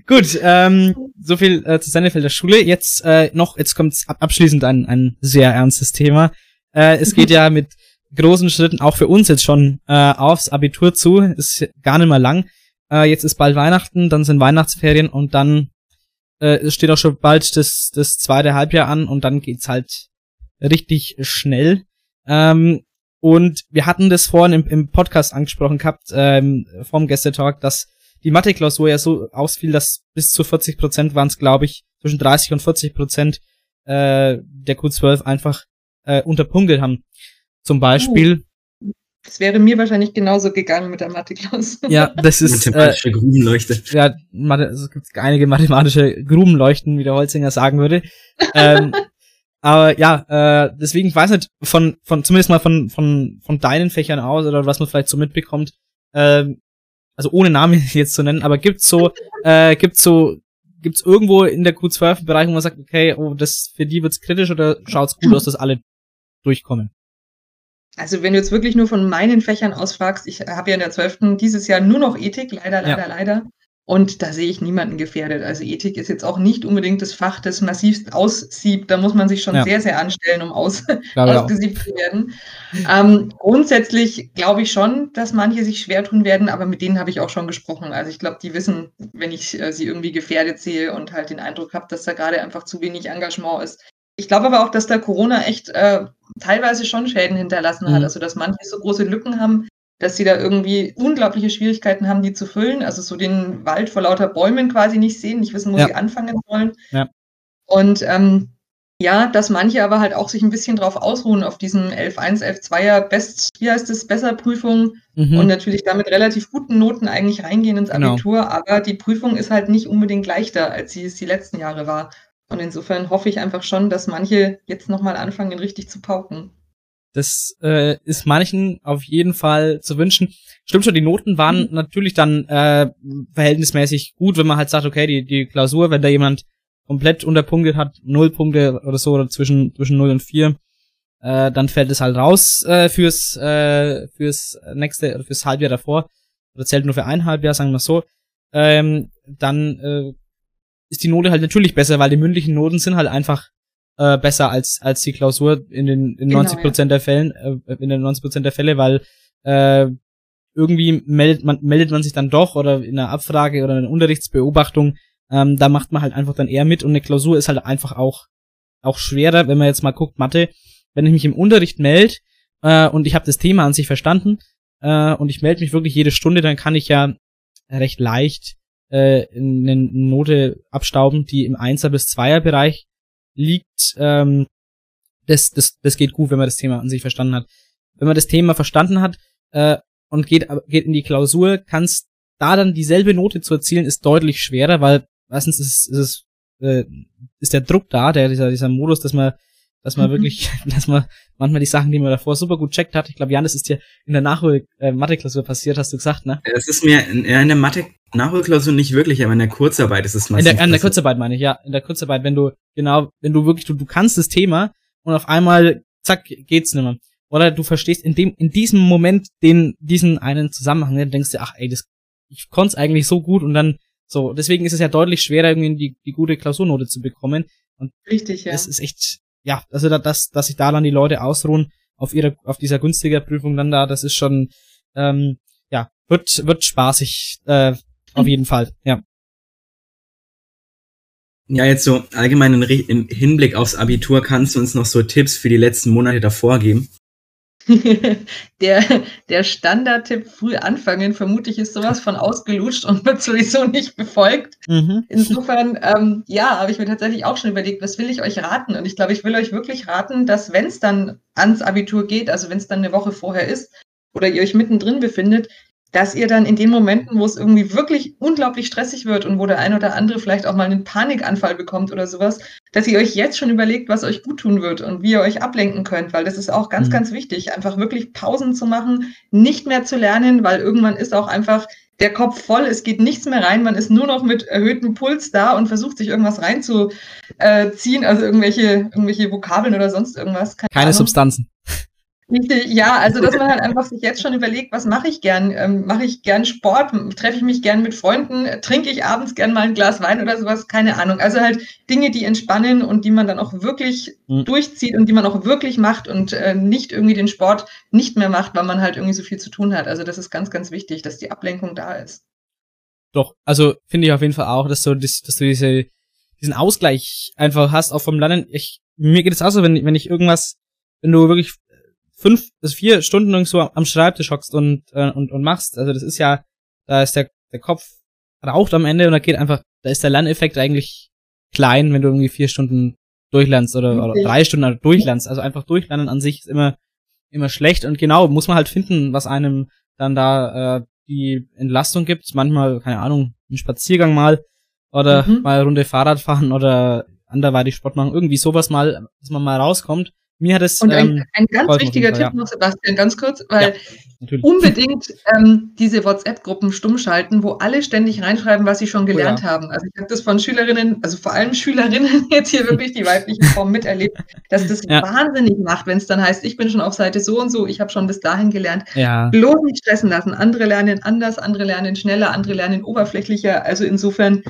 Gut, ähm, so viel äh, zu Sennefelder Schule. Jetzt äh, noch, jetzt kommt ab abschließend ein, ein sehr ernstes Thema. Äh, es geht [laughs] ja mit großen Schritten auch für uns jetzt schon äh, aufs Abitur zu. Ist gar nicht mehr lang. Äh, jetzt ist bald Weihnachten, dann sind Weihnachtsferien und dann äh, steht auch schon bald das, das zweite Halbjahr an und dann geht's halt richtig schnell. Ähm, und wir hatten das vorhin im, im Podcast angesprochen gehabt, ähm, vom Gästetalk, dass die Mathe-Klausur ja so ausfiel, dass bis zu 40 Prozent waren es, glaube ich, zwischen 30 und 40 Prozent äh, der Q12 einfach äh, unterpunktet haben. Zum Beispiel, Das wäre mir wahrscheinlich genauso gegangen mit der Mathe-Klaus. ja, das ist äh, Mathematische Grubenleuchte. ja, Mathe, also es gibt einige mathematische Grubenleuchten, wie der Holzinger sagen würde. ähm, [laughs] aber ja, äh, deswegen ich weiß nicht von von zumindest mal von von von deinen Fächern aus oder was man vielleicht so mitbekommt. Ähm, also ohne Namen [laughs] jetzt zu nennen, aber gibt's so äh, gibt's so gibt's irgendwo in der Q12 Bereich, wo man sagt, okay, oh, das für die wird's kritisch oder schaut's gut aus, dass alle durchkommen? Also wenn du jetzt wirklich nur von meinen Fächern aus fragst, ich habe ja in der 12. dieses Jahr nur noch Ethik, leider, leider, Ja. leider. Und da sehe ich niemanden gefährdet. Also Ethik ist jetzt auch nicht unbedingt das Fach, das massivst aussiebt. Da muss man sich schon Ja. sehr, sehr anstellen, um aus, auch. ausgesiebt zu werden. Ähm, grundsätzlich glaube ich schon, dass manche sich schwer tun werden, aber mit denen habe ich auch schon gesprochen. Also ich glaube, die wissen, wenn ich äh, sie irgendwie gefährdet sehe und halt den Eindruck habe, dass da gerade einfach zu wenig Engagement ist. Ich glaube aber auch, dass da Corona echt äh, teilweise schon Schäden hinterlassen hat. Mhm. Also dass manche so große Lücken haben, dass sie da irgendwie unglaubliche Schwierigkeiten haben, die zu füllen. Also so den Wald vor lauter Bäumen quasi nicht sehen, nicht wissen, wo Ja. sie anfangen sollen. Ja. Und ähm, ja, dass manche aber halt auch sich ein bisschen drauf ausruhen auf diesen 11.1, 11.2er Best, wie heißt es, Besserprüfung Mhm. und natürlich damit relativ guten Noten eigentlich reingehen ins Genau. Abitur, aber die Prüfung ist halt nicht unbedingt leichter, als sie es die letzten Jahre war. Und insofern hoffe ich einfach schon, dass manche jetzt nochmal anfangen, richtig zu pauken. Das äh, ist manchen auf jeden Fall zu wünschen. Stimmt schon, die Noten waren natürlich dann äh, verhältnismäßig gut, wenn man halt sagt, okay, die, die Klausur, wenn da jemand komplett unterpunktet hat, null Punkte oder so, oder zwischen, zwischen 0 und 4, äh, dann fällt es halt raus äh, fürs, äh, fürs nächste, oder fürs Halbjahr davor. Oder zählt nur für ein Halbjahr, sagen wir so. Ähm, dann äh, ist die Note halt natürlich besser, weil die mündlichen Noten sind halt einfach äh, besser als als die Klausur in den in Genau, 90 Prozent der Fällen äh, in den 90 Prozent der Fälle, weil äh, irgendwie meldet man meldet man sich dann doch oder in einer Abfrage oder in einer Unterrichtsbeobachtung ähm, da macht man halt einfach dann eher mit und eine Klausur ist halt einfach auch auch schwerer, wenn man jetzt mal guckt Mathe, wenn ich mich im Unterricht melde äh, und ich habe das Thema an sich verstanden äh, und ich melde mich wirklich jede Stunde, dann kann ich ja recht leicht äh, eine Note abstauben, die im 1er bis 2er Bereich liegt. Ähm, das, das, das geht gut, wenn man das Thema an sich verstanden hat. Wenn man das Thema verstanden hat äh, und geht, geht in die Klausur, kann es da dann dieselbe Note zu erzielen, ist deutlich schwerer, weil erstens ist, ist, ist, äh, ist der Druck da, der, dieser, dieser Modus, dass man, dass man Mhm. wirklich, [laughs] dass man manchmal die Sachen, die man davor super gut checkt hat. Ich glaube, Janis ist dir in der Nachhol äh, Mathe-Klausur passiert, hast du gesagt, ne? Es ist mir in, in der Mathe-Nachholklausur nicht wirklich, aber in der Kurzarbeit ist es In meistens. der, in der. Kurzarbeit meine ich, ja. In der Kurzarbeit, wenn du, genau, wenn du wirklich, du, du kannst das Thema und auf einmal, zack, geht's nimmer. Oder du verstehst in dem, in diesem Moment den, diesen einen Zusammenhang, dann denkst du, ach ey, das, ich konnte es eigentlich so gut und dann, so, deswegen ist es ja deutlich schwerer, irgendwie die, die gute Klausurnote zu bekommen. Und Richtig, ja. es ist echt, ja, also da, dass, dass sich da dann die Leute ausruhen auf ihrer, auf dieser günstiger Prüfung dann da, das ist schon, ähm, ja, wird, wird spaßig, äh, auf jeden Fall, ja. Ja, jetzt so allgemein im Hinblick aufs Abitur kannst du uns noch so Tipps für die letzten Monate davor geben. [laughs] der, der Standardtipp früh anfangen, vermutlich ist sowas von ausgelutscht und wird sowieso nicht befolgt. Mhm. Insofern, ähm, ja, habe ich mir tatsächlich auch schon überlegt, was will ich euch raten? Und ich glaube, ich will euch wirklich raten, dass wenn es dann ans Abitur geht, also wenn es dann eine Woche vorher ist oder ihr euch mittendrin befindet, dass ihr dann in den Momenten, wo es irgendwie wirklich unglaublich stressig wird und wo der ein oder andere vielleicht auch mal einen Panikanfall bekommt oder sowas, dass ihr euch jetzt schon überlegt, was euch gut tun wird und wie ihr euch ablenken könnt, weil das ist auch ganz, Mhm. ganz wichtig, einfach wirklich Pausen zu machen, nicht mehr zu lernen, weil irgendwann ist auch einfach der Kopf voll, es geht nichts mehr rein, man ist nur noch mit erhöhtem Puls da und versucht sich irgendwas reinzuziehen, also irgendwelche, irgendwelche Vokabeln oder sonst irgendwas. Keine Ahnung. Substanzen. Richtig, ja, also dass man halt einfach sich jetzt schon überlegt, was mache ich gern? Ähm, mache ich gern Sport? Treffe ich mich gern mit Freunden? Trinke ich abends gern mal ein Glas Wein oder sowas? Keine Ahnung. Also halt Dinge, die entspannen und die man dann auch wirklich Mhm. durchzieht und die man auch wirklich macht und äh, nicht irgendwie den Sport nicht mehr macht, weil man halt irgendwie so viel zu tun hat. Also das ist ganz, ganz wichtig, dass die Ablenkung da ist. Doch, also finde ich auf jeden Fall auch, dass du, dass, dass du diese, diesen Ausgleich einfach hast, auch vom Lernen. Ich, mir geht es auch so, wenn, wenn ich irgendwas, wenn du wirklich fünf bis vier Stunden irgendwo am Schreibtisch hockst und, äh, und, und machst, also das ist ja, da ist der, der Kopf raucht am Ende und da geht einfach, da ist der Lerneffekt eigentlich klein, wenn du irgendwie vier Stunden durchlernst oder, oder drei Stunden durchlernst. Also einfach durchlernen an sich ist immer, immer schlecht und genau, muss man halt finden, was einem dann da äh, die Entlastung gibt. Manchmal, keine Ahnung, einen Spaziergang mal oder Mhm. mal eine Runde Fahrrad fahren oder anderweitig Sport machen. Irgendwie sowas mal, dass man mal rauskommt. Mir hat es Und ein, ähm, ein ganz wichtiger Tipp noch, Sebastian, ganz kurz, weil natürlich. unbedingt ähm, diese WhatsApp-Gruppen stumm schalten, wo alle ständig reinschreiben, was sie schon gelernt Oh ja. haben. Also ich habe das von Schülerinnen, also vor allem Schülerinnen [laughs] jetzt hier wirklich die weibliche Form miterlebt, dass das Ja. wahnsinnig macht, wenn es dann heißt, ich bin schon auf Seite so und so, ich habe schon bis dahin gelernt. Ja. Bloß nicht stressen lassen. Andere lernen anders, andere lernen schneller, andere lernen oberflächlicher. Also insofern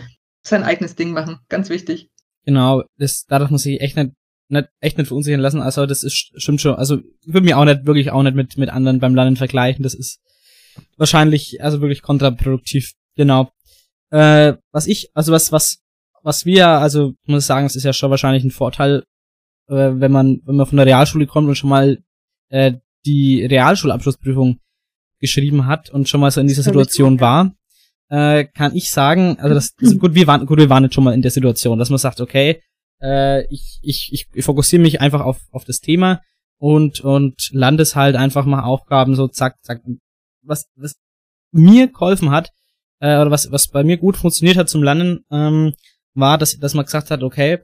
sein eigenes Ding machen. Ganz wichtig. Genau, das, dadurch muss ich echt nicht, nicht, echt nicht verunsichern lassen. Also das ist, stimmt schon. Also ich würde mir auch nicht, wirklich auch nicht mit, mit anderen beim Lernen vergleichen. Das ist wahrscheinlich, also wirklich kontraproduktiv. Genau. Äh, was ich, also was, was, was wir, also ich muss sagen, es ist ja schon wahrscheinlich ein Vorteil, äh, wenn man, wenn man von der Realschule kommt und schon mal äh, die Realschulabschlussprüfung geschrieben hat und schon mal so in dieser Situation war, äh, kann ich sagen, also das, also [clears throat] gut, wir waren, gut, wir waren jetzt schon mal in der Situation, dass man sagt, okay, äh, ich, ich, ich, fokussiere mich einfach auf, auf das Thema und, und landes halt einfach mal Aufgaben so zack, zack. Was, was mir geholfen hat, äh, oder was, was bei mir gut funktioniert hat zum Lernen, ähm, war, dass, dass man gesagt hat, okay,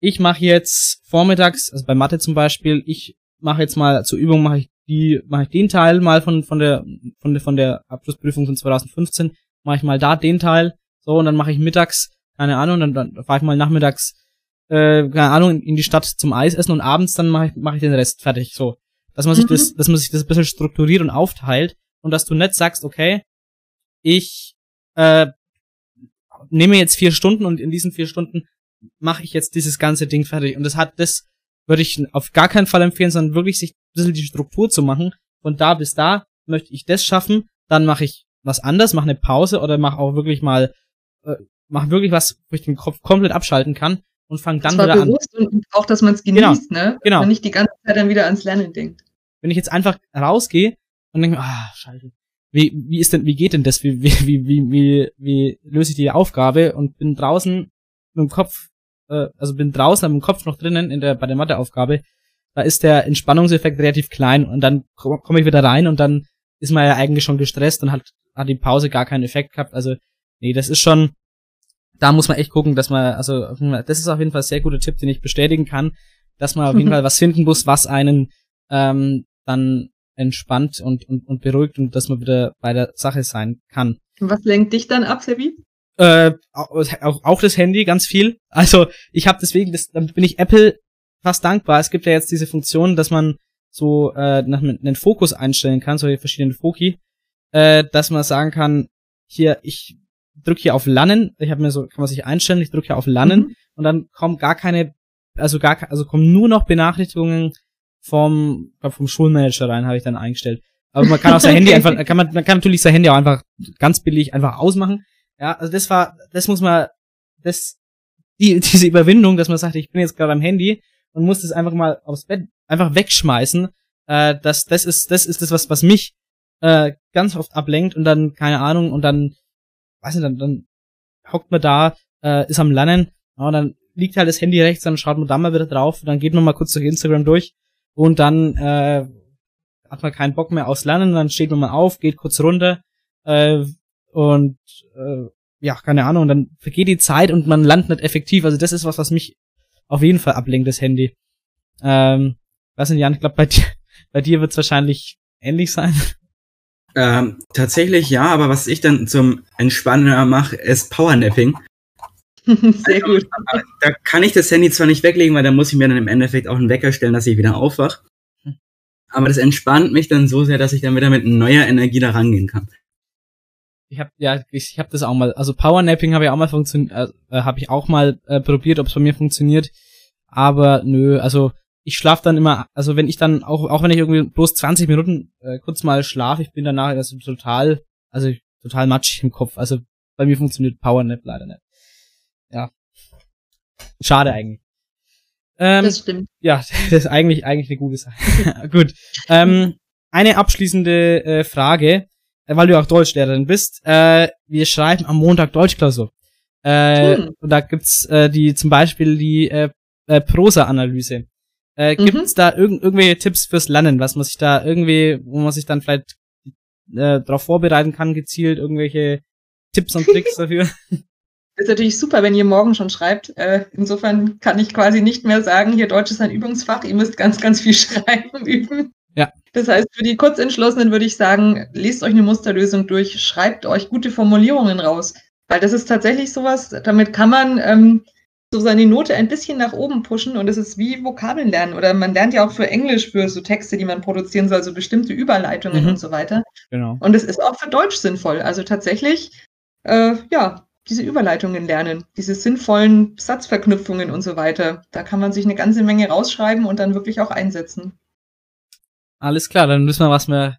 ich mache jetzt vormittags, also bei Mathe zum Beispiel, ich mache jetzt mal zur Übung mache ich die, mache ich den Teil mal von von der von der von der Abschlussprüfung von 2015, mache ich mal da den Teil, so und dann mache ich mittags, keine Ahnung, dann, dann fahre ich mal nachmittags, äh, keine Ahnung, in, die Stadt zum Eis essen und abends dann mache ich mache ich den Rest fertig, so, dass man sich Mhm. das, dass man sich das ein bisschen strukturiert und aufteilt und dass du nicht sagst, okay, ich äh, nehme jetzt vier Stunden und in diesen vier Stunden mache ich jetzt dieses ganze Ding fertig. Und das hat, das würde ich auf gar keinen Fall empfehlen, sondern wirklich sich ein bisschen die Struktur zu machen. Von da bis da möchte ich das schaffen, dann mache ich was anderes, mache eine Pause oder mache auch wirklich mal, äh, mache wirklich was, wo ich den Kopf komplett abschalten kann und fange dann wieder an. und auch, dass man es Genau, genießt, ne? Dass genau. man nicht die ganze Zeit dann wieder ans Lernen denkt. Wenn ich jetzt einfach rausgehe und denke, ah, scheiße, wie, wie ist denn, wie geht denn das? Wie, wie, wie, wie, wie, wie löse ich die Aufgabe und bin draußen mit dem Kopf, äh, also bin draußen, mit dem Kopf noch drinnen in der, bei der Matheaufgabe, da ist der Entspannungseffekt relativ klein und dann komme komm ich wieder rein und dann ist man ja eigentlich schon gestresst und hat, hat die Pause gar keinen Effekt gehabt. Also, nee, das ist schon, da muss man echt gucken, dass man, also, das ist auf jeden Fall ein sehr guter Tipp, den ich bestätigen kann, dass man auf jeden [laughs] Fall was finden muss, was einen ähm, dann entspannt und, und, und beruhigt und dass man wieder bei der Sache sein kann. Was lenkt dich dann ab, Sebi? Äh, auch, auch das Handy ganz viel. Also ich habe deswegen, das, damit bin ich Apple fast dankbar. Es gibt ja jetzt diese Funktion, dass man so äh, nach einen Fokus einstellen kann, so verschiedene Foki, äh, dass man sagen kann, hier, ich drücke hier auf Lannen, ich habe mir so, kann man sich einstellen, ich drücke hier auf Lannen mhm. und dann kommen gar keine, also gar, also kommen nur noch Benachrichtigungen vom, vom Schulmanager rein, habe ich dann eingestellt. Aber man kann auch sein Handy einfach, [laughs] kann man, man kann natürlich sein Handy auch einfach ganz billig einfach ausmachen. Ja, also das war, das muss man, das, die, [laughs] diese Überwindung, dass man sagt, ich bin jetzt gerade am Handy und muss das einfach mal aufs Bett einfach wegschmeißen. Äh, das, das ist, das ist das, was, was mich äh, ganz oft ablenkt und dann, keine Ahnung, und dann, weiß nicht, dann, dann hockt man da, äh, ist am Lernen, und dann liegt halt das Handy rechts, dann schaut man da mal wieder drauf, und dann geht man mal kurz durch Instagram durch und dann äh, hat man keinen Bock mehr aufs Lernen, dann steht man mal auf, geht kurz runter äh, und äh, ja, keine Ahnung, dann vergeht die Zeit und man landet nicht effektiv. Also das ist was, was mich auf jeden Fall ablenkt, das Handy. Ähm, was denn, Jan, ich glaube, bei dir, [laughs] bei dir wird es wahrscheinlich ähnlich sein. Ähm, tatsächlich ja, aber was ich dann zum Entspannen mache, ist Powernapping. [laughs] Sehr gut. [laughs] Da kann ich das Handy zwar nicht weglegen, weil da muss ich mir dann im Endeffekt auch einen Wecker stellen, dass ich wieder aufwach. Aber das entspannt mich dann so sehr, dass ich dann wieder mit neuer Energie da rangehen kann. Ich habe ja, ich, ich habe das auch mal, also Powernapping habe ich auch mal funktioniert, äh, habe ich auch mal äh, probiert, ob es bei mir funktioniert. Aber nö, also ich schlafe dann immer, also wenn ich dann auch, auch wenn ich irgendwie bloß 20 Minuten äh, kurz mal schlafe, ich bin danach also total, also total matschig im Kopf. Also bei mir funktioniert Powernap leider nicht. Ja. Schade eigentlich. Ähm, das stimmt. Ja, [laughs] das ist eigentlich, eigentlich eine gute Sache. [laughs] Gut. Ähm, eine abschließende äh, Frage, äh, weil du auch Deutschlehrerin bist. Äh, wir schreiben am Montag Deutschklausur. Äh, hm. Und da gibt's äh, die zum Beispiel die äh, äh, Prosa-Analyse. Äh, mhm. Gibt's da irg irgendwelche Tipps fürs Lernen, was man sich da irgendwie, wo man sich dann vielleicht äh, darauf vorbereiten kann, gezielt irgendwelche Tipps und Tricks [laughs] dafür? ist natürlich super, wenn ihr morgen schon schreibt. Äh, insofern kann ich quasi nicht mehr sagen, hier Deutsch ist ein Übungsfach, ihr müsst ganz, ganz viel [laughs] schreiben üben. Ja. Das heißt, für die Kurzentschlossenen würde ich sagen, lest euch eine Musterlösung durch, schreibt euch gute Formulierungen raus. Weil das ist tatsächlich sowas, damit kann man ähm, so seine Note ein bisschen nach oben pushen und es ist wie Vokabeln lernen. Oder man lernt ja auch für Englisch, für so Texte, die man produzieren soll, so bestimmte Überleitungen Mhm. und so weiter. Genau. Und es ist auch für Deutsch sinnvoll. Also tatsächlich, äh, ja, diese Überleitungen lernen, diese sinnvollen Satzverknüpfungen und so weiter. Da kann man sich eine ganze Menge rausschreiben und dann wirklich auch einsetzen. Alles klar, dann wissen wir, was wir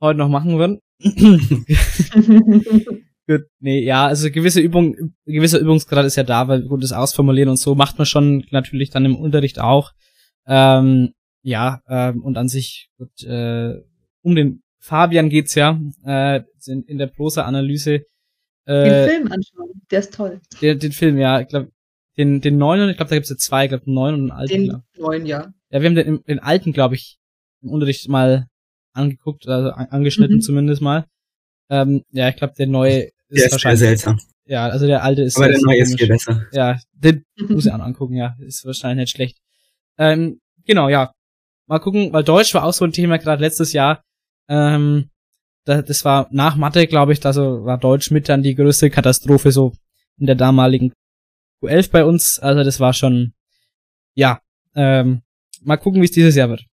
heute noch machen würden. [laughs] [laughs] Gut, nee, ja, also gewisse Übung, gewisser Übungsgrad ist ja da, weil gut, das Ausformulieren und so macht man schon natürlich dann im Unterricht auch. Ähm, ja, ähm, und an sich, gut, äh, um den Fabian geht's ja, äh, in, in der Prosa-Analyse. Den Äh, Film anschauen, der ist toll. den, den Film, ja, ich glaube, den, den neuen, ich glaube, da gibt's ja zwei, ich glaube, einen neuen und einen alten. Den glaub. neuen, ja. Ja, wir haben den, den alten, glaube ich, im Unterricht mal angeguckt, also an, angeschnitten Mhm. zumindest mal. Ähm, ja, ich glaube, der neue ist Der ist wahrscheinlich seltsam. Ja, also der alte ist Aber der neue ist viel besser. Ja, den muss ich auch noch angucken, ja, ist wahrscheinlich nicht schlecht. Ähm, genau, ja. Mal gucken, weil Deutsch war auch so ein Thema gerade letztes Jahr. Ähm, da, das war nach Mathe, glaube ich, also war Deutsch mit dann die größte Katastrophe so in der damaligen Q11 bei uns. Also das war schon, ja, ähm, mal gucken, wie es dieses Jahr wird.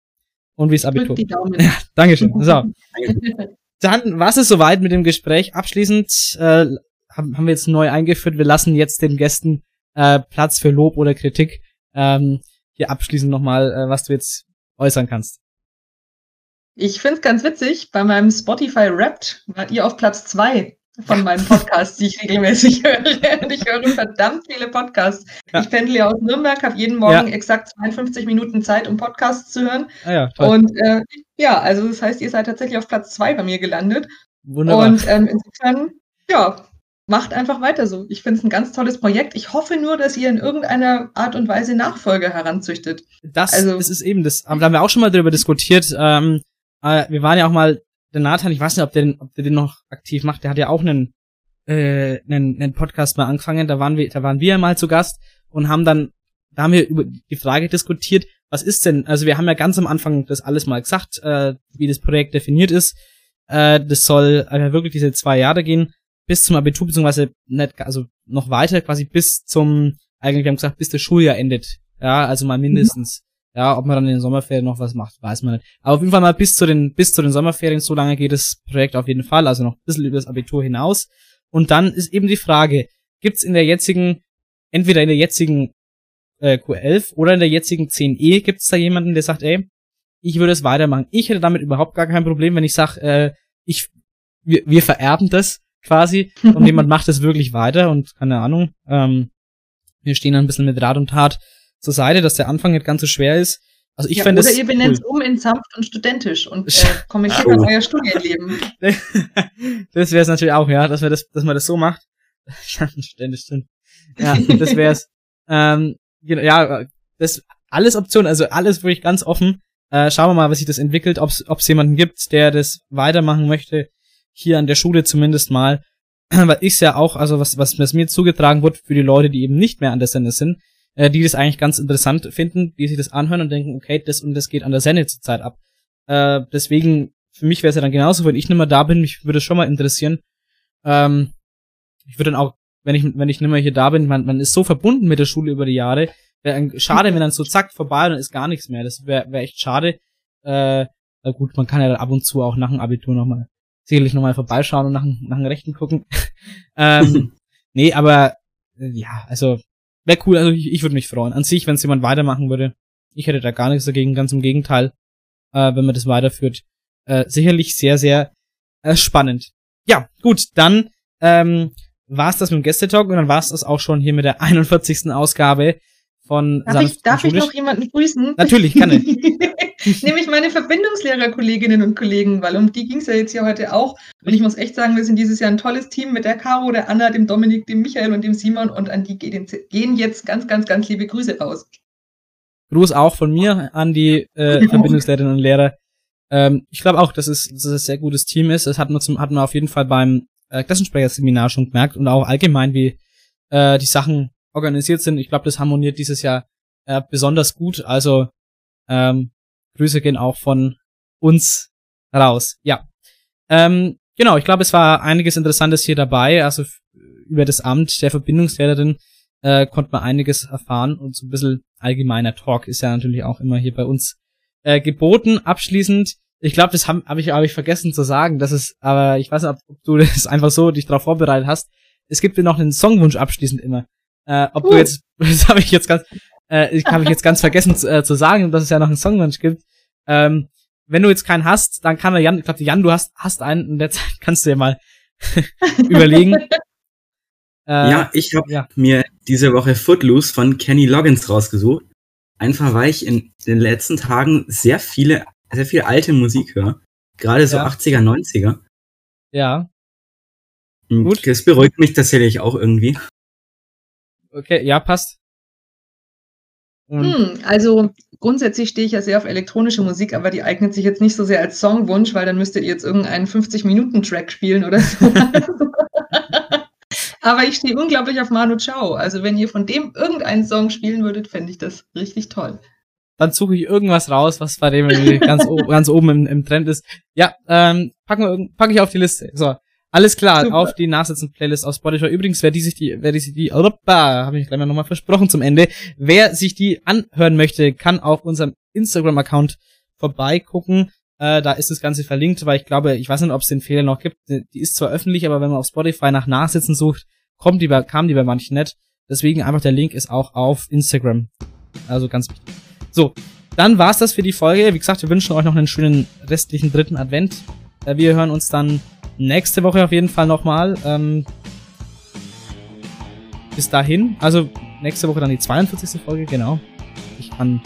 Und wie es Abitur. Drückt die Daumen. [laughs] Ja, Dankeschön. So. [laughs] Dann war es soweit mit dem Gespräch. Abschließend äh, haben, haben wir jetzt neu eingeführt. Wir lassen jetzt den Gästen äh, Platz für Lob oder Kritik. Ähm, hier abschließend nochmal, äh, was du jetzt äußern kannst. Ich finde es ganz witzig, bei meinem Spotify Wrapped wart ihr auf Platz zwei von meinen Podcasts, die ich regelmäßig [laughs] höre. Und ich höre verdammt viele Podcasts. Ja. Ich pendle ja aus Nürnberg, habe jeden Morgen Ja. exakt 52 Minuten Zeit, um Podcasts zu hören. Ah ja, toll. Und äh, ja, also das heißt, ihr seid tatsächlich auf Platz zwei bei mir gelandet. Wunderbar. Und ähm, insofern, ja, macht einfach weiter so. Ich finde es ein ganz tolles Projekt. Ich hoffe nur, dass ihr in irgendeiner Art und Weise Nachfolger heranzüchtet. Das, also- das ist eben das. Da haben wir auch schon mal drüber diskutiert. Ähm, äh, wir waren ja auch mal der Nathan, ich weiß nicht, ob der, den, ob der den noch aktiv macht, der hat ja auch einen, äh, einen, einen Podcast mal angefangen, da waren wir, da waren wir mal zu Gast und haben dann, da haben wir über die Frage diskutiert, was ist denn, also wir haben ja ganz am Anfang das alles mal gesagt, äh, wie das Projekt definiert ist. Äh, das soll äh, wirklich diese zwei Jahre gehen, bis zum Abitur, beziehungsweise nicht, also noch weiter, quasi bis zum, eigentlich wir haben gesagt, bis das Schuljahr endet. Ja, also mal mindestens. Ja, ob man dann in den Sommerferien noch was macht, weiß man nicht. Aber auf jeden Fall mal bis zu den, bis zu den Sommerferien, so lange geht das Projekt auf jeden Fall, also noch ein bisschen über das Abitur hinaus. Und dann ist eben die Frage, gibt's in der jetzigen, entweder in der jetzigen äh, Q11 oder in der jetzigen 10e, gibt's da jemanden, der sagt, ey, ich würde es weitermachen. Ich hätte damit überhaupt gar kein Problem, wenn ich sage, äh, ich, wir, wir vererben das quasi [laughs] und jemand macht es wirklich weiter und keine Ahnung, ähm, wir stehen ein bisschen mit Rat und Tat zur Seite, dass der Anfang nicht ganz so schwer ist. Also ich ja, fände oder ihr benennt es um in sanft und studentisch und [laughs] äh, kommentiert Oh. euer Studienleben. [laughs] das wäre es natürlich auch, ja, dass wir das, dass man das so macht. [laughs] Ständig stimmt. Ja, das wär's. ähm, genau, ja, das alles Optionen, also alles wirklich ganz offen. Äh, schauen wir mal, was sich das entwickelt, ob es jemanden gibt, der das weitermachen möchte, hier an der Schule zumindest mal. [clears throat] Weil ich ja auch, also was, was, was mir zugetragen wird für die Leute, die eben nicht mehr an der Sende sind, äh, die das eigentlich ganz interessant finden, die sich das anhören und denken, okay, das und das geht an der Sende zurzeit ab. Äh, deswegen, für mich wäre es ja dann genauso, wenn ich nicht mehr da bin, mich würde es schon mal interessieren. Ähm, ich würde dann auch, wenn ich, wenn ich nicht mehr hier da bin, man, man ist so verbunden mit der Schule über die Jahre, wäre schade, wenn dann so zack vorbei und dann ist gar nichts mehr. Das wäre wär echt schade. Äh, na gut, man kann ja dann ab und zu auch nach dem Abitur nochmal, sicherlich nochmal vorbeischauen und nach, nach dem Rechten gucken. [laughs] ähm, [laughs] nee, aber äh, ja, also wäre cool, also ich, ich würde mich freuen. An sich, wenn es jemand weitermachen würde, ich hätte da gar nichts dagegen, ganz im Gegenteil, äh, wenn man das weiterführt. Äh, sicherlich sehr, sehr äh, spannend. Ja, gut, dann ähm, war es das mit dem Gästetalk und dann war es das auch schon hier mit der [laughs] 41. Ausgabe von Darf, ich, darf ich noch jemanden grüßen? Natürlich, kann ich. [laughs] Nämlich meine Verbindungslehrerkolleginnen und Kollegen, weil um die ging es ja jetzt hier heute auch. Und ich muss echt sagen, wir sind dieses Jahr ein tolles Team mit der Caro, der Anna, dem Dominik, dem Michael und dem Simon. Und an die gehen gehen jetzt ganz, ganz, ganz liebe Grüße raus. Gruß auch von mir an die äh, [laughs] Verbindungslehrerinnen und Lehrer. Ähm, ich glaube auch, dass es, dass es ein sehr gutes Team ist. Das hat man, zum, hat man auf jeden Fall beim äh, Klassensprecherseminar schon gemerkt und auch allgemein, wie äh, die Sachen organisiert sind. Ich glaube, das harmoniert dieses Jahr äh, besonders gut. Also ähm, Grüße gehen auch von uns raus. Ja. Ähm, genau, ich glaube, es war einiges Interessantes hier dabei. Also über das Amt der Verbindungslehrerin äh, konnte man einiges erfahren und so ein bisschen allgemeiner Talk ist ja natürlich auch immer hier bei uns äh, geboten. Abschließend, ich glaube, das habe hab ich, hab ich vergessen zu sagen, das ist, aber ich weiß nicht, ob, du [laughs] das einfach so dich darauf vorbereitet hast. Es gibt ja noch einen Songwunsch abschließend immer. Äh, ob du Uh. jetzt, [laughs] das habe ich jetzt ganz, äh, ich habe ich jetzt ganz vergessen zu, äh, zu sagen, dass es ja noch einen Songwunsch gibt. Ähm, wenn du jetzt keinen hast, dann kann der Jan, ich glaube, Jan, du hast, hast einen, in der Zeit [laughs] kannst du dir mal [laughs] überlegen. Äh, ja, ich habe ja. mir diese Woche Footloose von Kenny Loggins rausgesucht. Einfach weil ich in den letzten Tagen sehr viele, sehr viel alte Musik höre. Gerade so Ja. 80er, 90er. Ja, Und Gut. Das beruhigt mich tatsächlich auch irgendwie. Okay, ja, passt. Hm, also grundsätzlich stehe ich ja sehr auf elektronische Musik, aber die eignet sich jetzt nicht so sehr als Songwunsch, weil dann müsstet ihr jetzt irgendeinen 50-Minuten-Track spielen oder so. [laughs] aber ich stehe unglaublich auf Manu Chao. Also wenn ihr von dem irgendeinen Song spielen würdet, fände ich das richtig toll. dann suche ich irgendwas raus, was bei dem ganz, ganz oben im, im Trend ist. Ja, ähm, packen wir, pack ich auf die Liste. So, alles klar, Super. auf die Nachsitzen-Playlist auf Spotify. Übrigens, wer die sich die, wer die sich die, habe ich gleich mal nochmal versprochen zum Ende. Wer sich die anhören möchte, kann auf unserem Instagram-Account vorbeigucken. Äh, da ist das Ganze verlinkt, weil ich glaube, ich weiß nicht, ob es den Fehler noch gibt. Die ist zwar öffentlich, aber wenn man auf Spotify nach Nachsitzen sucht, kommt die bei, kam die bei manchen nicht. Deswegen einfach der Link ist auch auf Instagram. Also ganz wichtig. So, dann war's das für die Folge. Wie gesagt, wir wünschen euch noch einen schönen restlichen dritten Advent. Äh, Wir hören uns dann nächste Woche auf jeden Fall nochmal. Ähm, bis dahin, also nächste Woche dann die 42. Folge, genau. Ich kann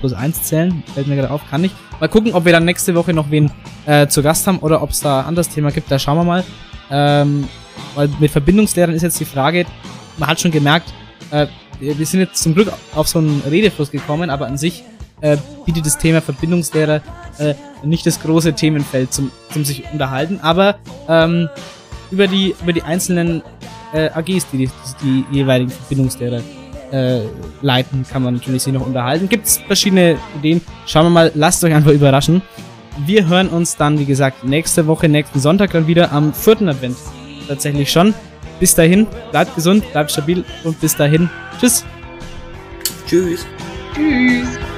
plus eins zählen, fällt mir gerade auf, kann ich. Mal gucken, ob wir dann nächste Woche noch wen äh, zu Gast haben oder ob es da ein anderes Thema gibt, da schauen wir mal. Ähm, weil mit Verbindungslehrern ist jetzt die Frage, man hat schon gemerkt, äh, wir sind jetzt zum Glück auf so einen Redefluss gekommen, aber an sich äh, bietet das Thema Verbindungslehrer äh, nicht das große Themenfeld zum, zum sich unterhalten, aber ähm, über die über die einzelnen äh, AGs, die, die die jeweiligen Verbindungslehrer äh, leiten, kann man natürlich sich noch unterhalten. Gibt es verschiedene Ideen? Schauen wir mal, lasst euch einfach überraschen. Wir hören uns dann, wie gesagt, nächste Woche, nächsten Sonntag dann wieder am vierten Advent. Tatsächlich schon. Bis dahin, bleibt gesund, bleibt stabil und bis dahin. Tschüss. Tschüss. Tschüss.